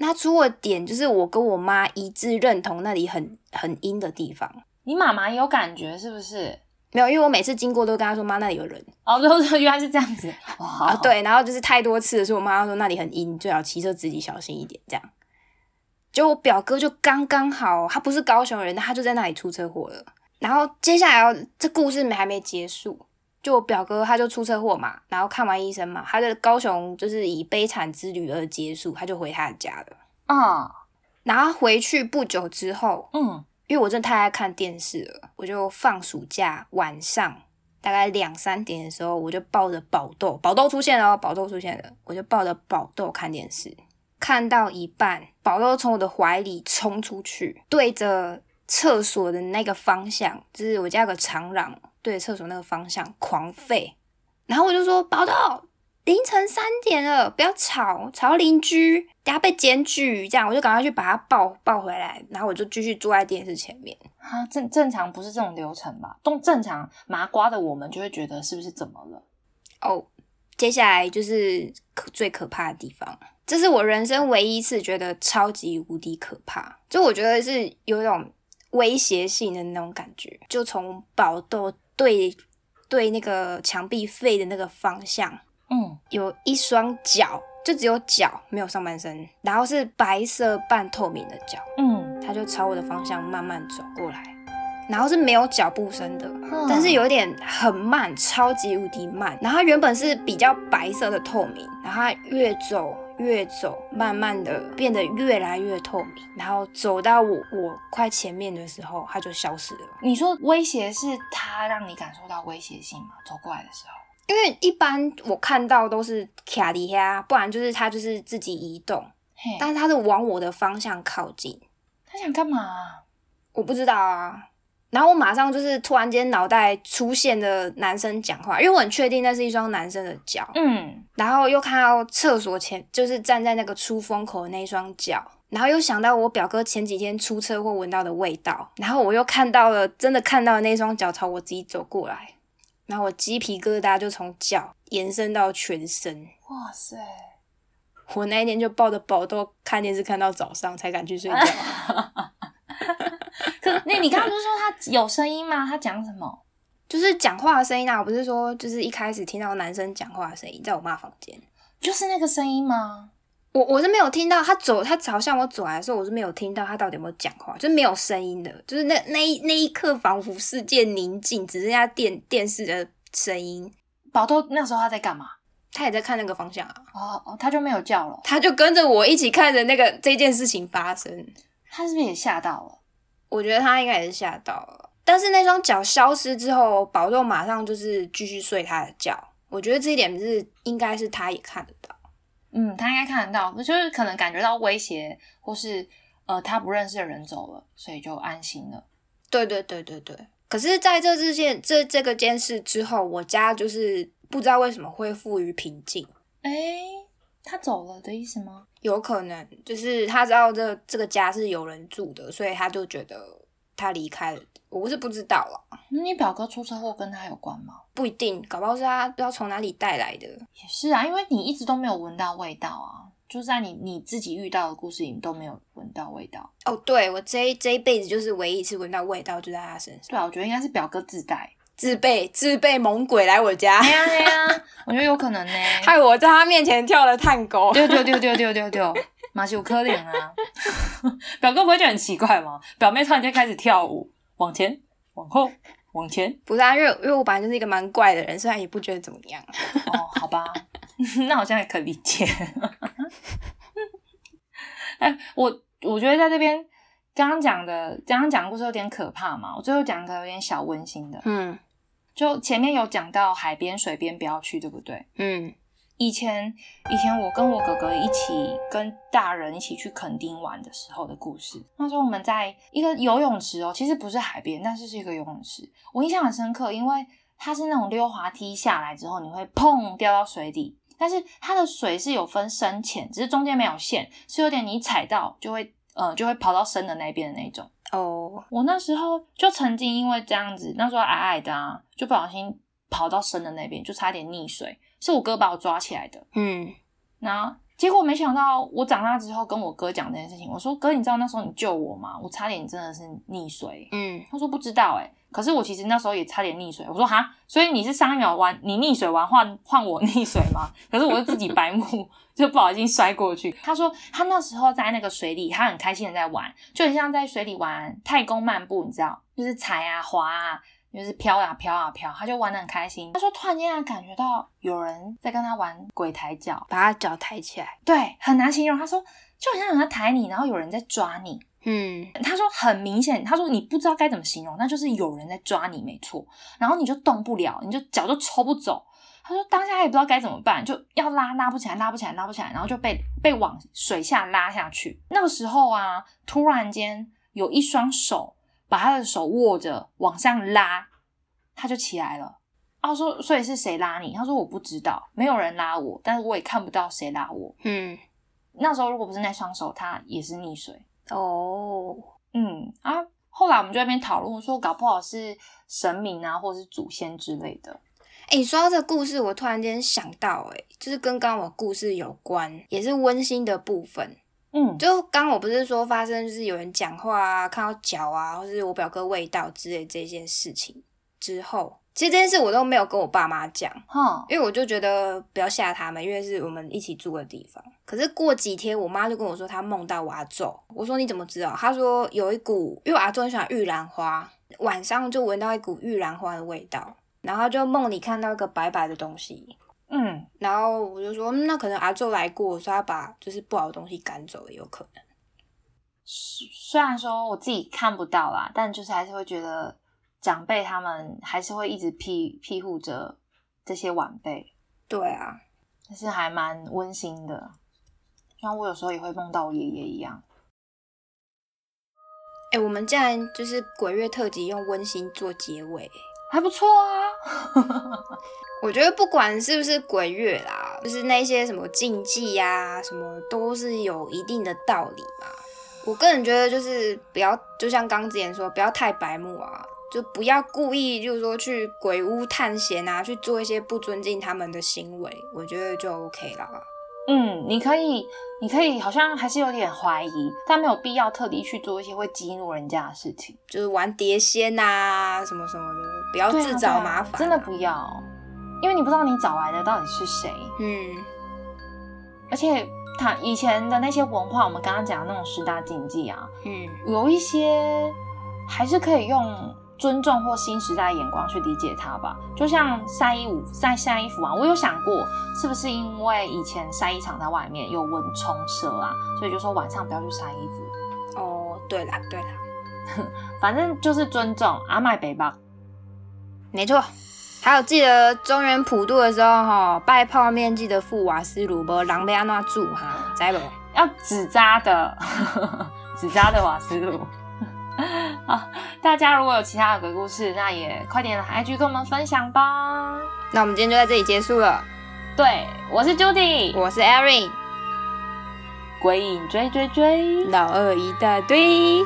他出货点就是我跟我妈一致认同那里很很阴的地方。你妈妈有感觉是不是？没有，因为我每次经过都跟她说妈那里有人。哦，对，原来是这样子。啊，对，然后就是太多次的时候，我妈说那里很阴，最好骑车自己小心一点，这样。就我表哥就刚刚好，他不是高雄人，他就在那里出车祸了。然后接下来这故事没还没结束，就我表哥他就出车祸嘛，然后看完医生嘛，他的高雄就是以悲惨之旅而结束，他就回他的家了。啊，然后回去不久之后，嗯，因为我真的太爱看电视了，我就放暑假晚上大概两三点的时候，我就抱着宝豆，宝豆出现了，宝豆出现了，我就抱着宝豆看电视。看到一半，宝豆从我的怀里冲出去，对着厕所的那个方向，就是我家有个长廊，对着厕所那个方向狂吠。然后我就说：“宝豆，凌晨三点了，不要吵，吵邻居，等下被检举。”这样我就赶快去把他抱抱回来，然后我就继续坐在电视前面。啊，正正常不是这种流程吧？都正常麻瓜的我们就会觉得是不是怎么了？哦，接下来就是可最可怕的地方。这是我人生唯一一次觉得超级无敌可怕，就我觉得是有一种威胁性的那种感觉。就从宝豆对对那个墙壁飞的那个方向，嗯，有一双脚，就只有脚，没有上半身，然后是白色半透明的脚，嗯，它就朝我的方向慢慢走过来，然后是没有脚步声的，但是有点很慢，超级无敌慢。然后它原本是比较白色的透明，然后它越走。越走，慢慢的变得越来越透明，然后走到我我快前面的时候，它就消失了。你说威胁是它让你感受到威胁性吗？走过来的时候，因为一般我看到都是卡迪呀，不然就是它就是自己移动，但是它是往我的方向靠近，它想干嘛？我不知道啊。然后我马上就是突然间脑袋出现的男生讲话，因为我很确定那是一双男生的脚。嗯，然后又看到厕所前，就是站在那个出风口的那一双脚，然后又想到我表哥前几天出车祸闻到的味道，然后我又看到了真的看到了那双脚朝我自己走过来，然后我鸡皮疙瘩就从脚延伸到全身。哇塞！我那一天就抱着宝豆看电视看到早上才敢去睡觉。可那你刚刚不是说他有声音吗？他讲什么？就是讲话的声音啊！我不是说，就是一开始听到男生讲话的声音，在我妈房间，就是那个声音吗？我我是没有听到他走，他朝向我走来的时候，我是没有听到他到底有没有讲话，就是没有声音的，就是那那一那一刻仿佛世界宁静，只剩下电电视的声音。宝豆那时候他在干嘛？他也在看那个方向啊。哦哦，他就没有叫了，他就跟着我一起看着那个这件事情发生。他是不是也吓到了？我觉得他应该也是吓到了，但是那双脚消失之后，宝豆马上就是继续睡他的觉。我觉得这一点是应该是他也看得到，嗯，他应该看得到，就是可能感觉到威胁，或是呃他不认识的人走了，所以就安心了。对对对对对。可是在这之件这这个件事之后，我家就是不知道为什么恢复于平静。哎，他走了的意思吗？有可能就是他知道这这个家是有人住的，所以他就觉得他离开了。我是不知道了，那你表哥出车祸跟他有关吗？不一定，搞不好是他不知道从哪里带来的。也是啊，因为你一直都没有闻到味道啊，就在你你自己遇到的故事里都没有闻到味道。哦，对我这一这一辈子就是唯一一次闻到味道，就在他身上。对啊，我觉得应该是表哥自带。自备自备猛鬼来我家，哎呀哎呀，我觉得有可能呢。害我在他面前跳了探戈，丢丢丢丢丢丢丢，马修科林啊！表哥不会觉得很奇怪吗？表妹突然间开始跳舞，往前往后往前，不是啊，因为因为我本来就是一个蛮怪的人，虽然也不觉得怎么样。哦，好吧，那好像也可理解。哎，我我觉得在这边刚刚讲的，刚刚讲的故事有点可怕嘛，我最后讲个有点小温馨的，嗯就前面有讲到海边、水边不要去，对不对？嗯以前以前我跟我哥哥一起跟大人一起去垦丁玩的时候的故事。那时候我们在一个游泳池哦，其实不是海边，但是是一个游泳池。我印象很深刻，因为它是那种溜滑梯下来之后，你会砰掉到水底，但是它的水是有分深浅，只是中间没有线，是有点你踩到就会呃就会跑到深的那边的那种。哦，我那时候就曾经因为这样子，那时候矮矮的啊，就不小心跑到深的那边，就差点溺水。是我哥把我抓起来的，嗯然后结果没想到我长大之后跟我哥讲这件事情，我说哥，你知道那时候你救我吗？我差点真的是溺水。嗯他说不知道哎、可是我其实那时候也差点溺水。我说哈，所以你是上一秒玩你溺水完换换我溺水吗？可是我是自己白目，就不小心摔过去。他说他那时候在那个水里，他很开心的在玩，就很像在水里玩太空漫步，你知道，就是踩啊滑啊。就是飘啊飘啊飘，他就玩的很开心。他说突然间他感觉到有人在跟他玩鬼抬脚，把他脚抬起来，对，很难形容。他说就好像有人在抬你，然后有人在抓你。嗯他说很明显，他说你不知道该怎么形容，那就是有人在抓你，没错。然后你就动不了，你就脚就抽不走。他说当下也不知道该怎么办，就要拉拉不起来，拉不起来，拉不起来，然后就被被往水下拉下去。那个时候啊，突然间有一双手把他的手握着往上拉，他就起来了。他说所以是谁拉你？他说我不知道，没有人拉我，但是我也看不到谁拉我。嗯，那时候如果不是那双手，他也是溺水。哦，嗯啊，后来我们就在那边讨论说，搞不好是神明啊，或者是祖先之类的。哎、你说到这个故事，我突然间想到、哎，就是跟刚刚我故事有关，也是温馨的部分。嗯，就刚刚我不是说发生就是有人讲话啊，看到脚啊，或是我表哥味道之类这件事情之后，其实这件事我都没有跟我爸妈讲，哈，因为我就觉得不要吓他们，因为是我们一起住的地方。可是过几天，我妈就跟我说她梦到我阿昼，我说你怎么知道？她说有一股，因为我阿昼很喜欢玉兰花，晚上就闻到一股玉兰花的味道，然后就梦里看到一个白白的东西，嗯，然后我就说，嗯那可能阿昼来过，所以他把就是不好的东西赶走了，有可能。虽虽然说我自己看不到啦，但就是还是会觉得长辈他们还是会一直庇庇护着这些晚辈，对啊，但是还蛮温馨的。像我有时候也会梦到我爷爷一样。哎、我们竟然就是鬼月特辑用温馨做结尾，还不错啊。我觉得不管是不是鬼月啦，就是那些什么禁忌呀、什么都是有一定的道理嘛。我个人觉得就是不要，就像刚之前说，不要太白目啊，就不要故意就是说去鬼屋探险啊，去做一些不尊敬他们的行为，我觉得就 OK 啦。嗯，你可以，你可以，好像还是有点怀疑，但没有必要特地去做一些会激怒人家的事情。就是玩碟仙啊，什么什么的，不要自找麻烦、真的不。要，因为你不知道你找来的到底是谁，嗯，而且他以前的那些文化，我们刚刚讲的那种十大禁忌啊，嗯，有一些还是可以用尊重或新时代眼光去理解它吧。就像晒衣服、晒晒衣服啊，我有想过是不是因为以前晒衣场在外面有蚊虫蛇啊，所以就说晚上不要去晒衣服。哦，对啦，对啦，反正就是尊重阿麦北吧。没错。还有记得中原普渡的时候哈，拜泡面记得付瓦斯炉，不狼被安那住哈，知不？要纸扎的，纸扎的瓦斯炉。好，大家如果有其他的鬼故事，那也快点来 IG 跟我们分享吧。那我们今天就在这里结束了。对，我是 Judy，我是 Erin，鬼影追追追，老二一大堆，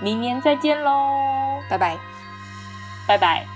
明年再见喽，拜拜。拜拜。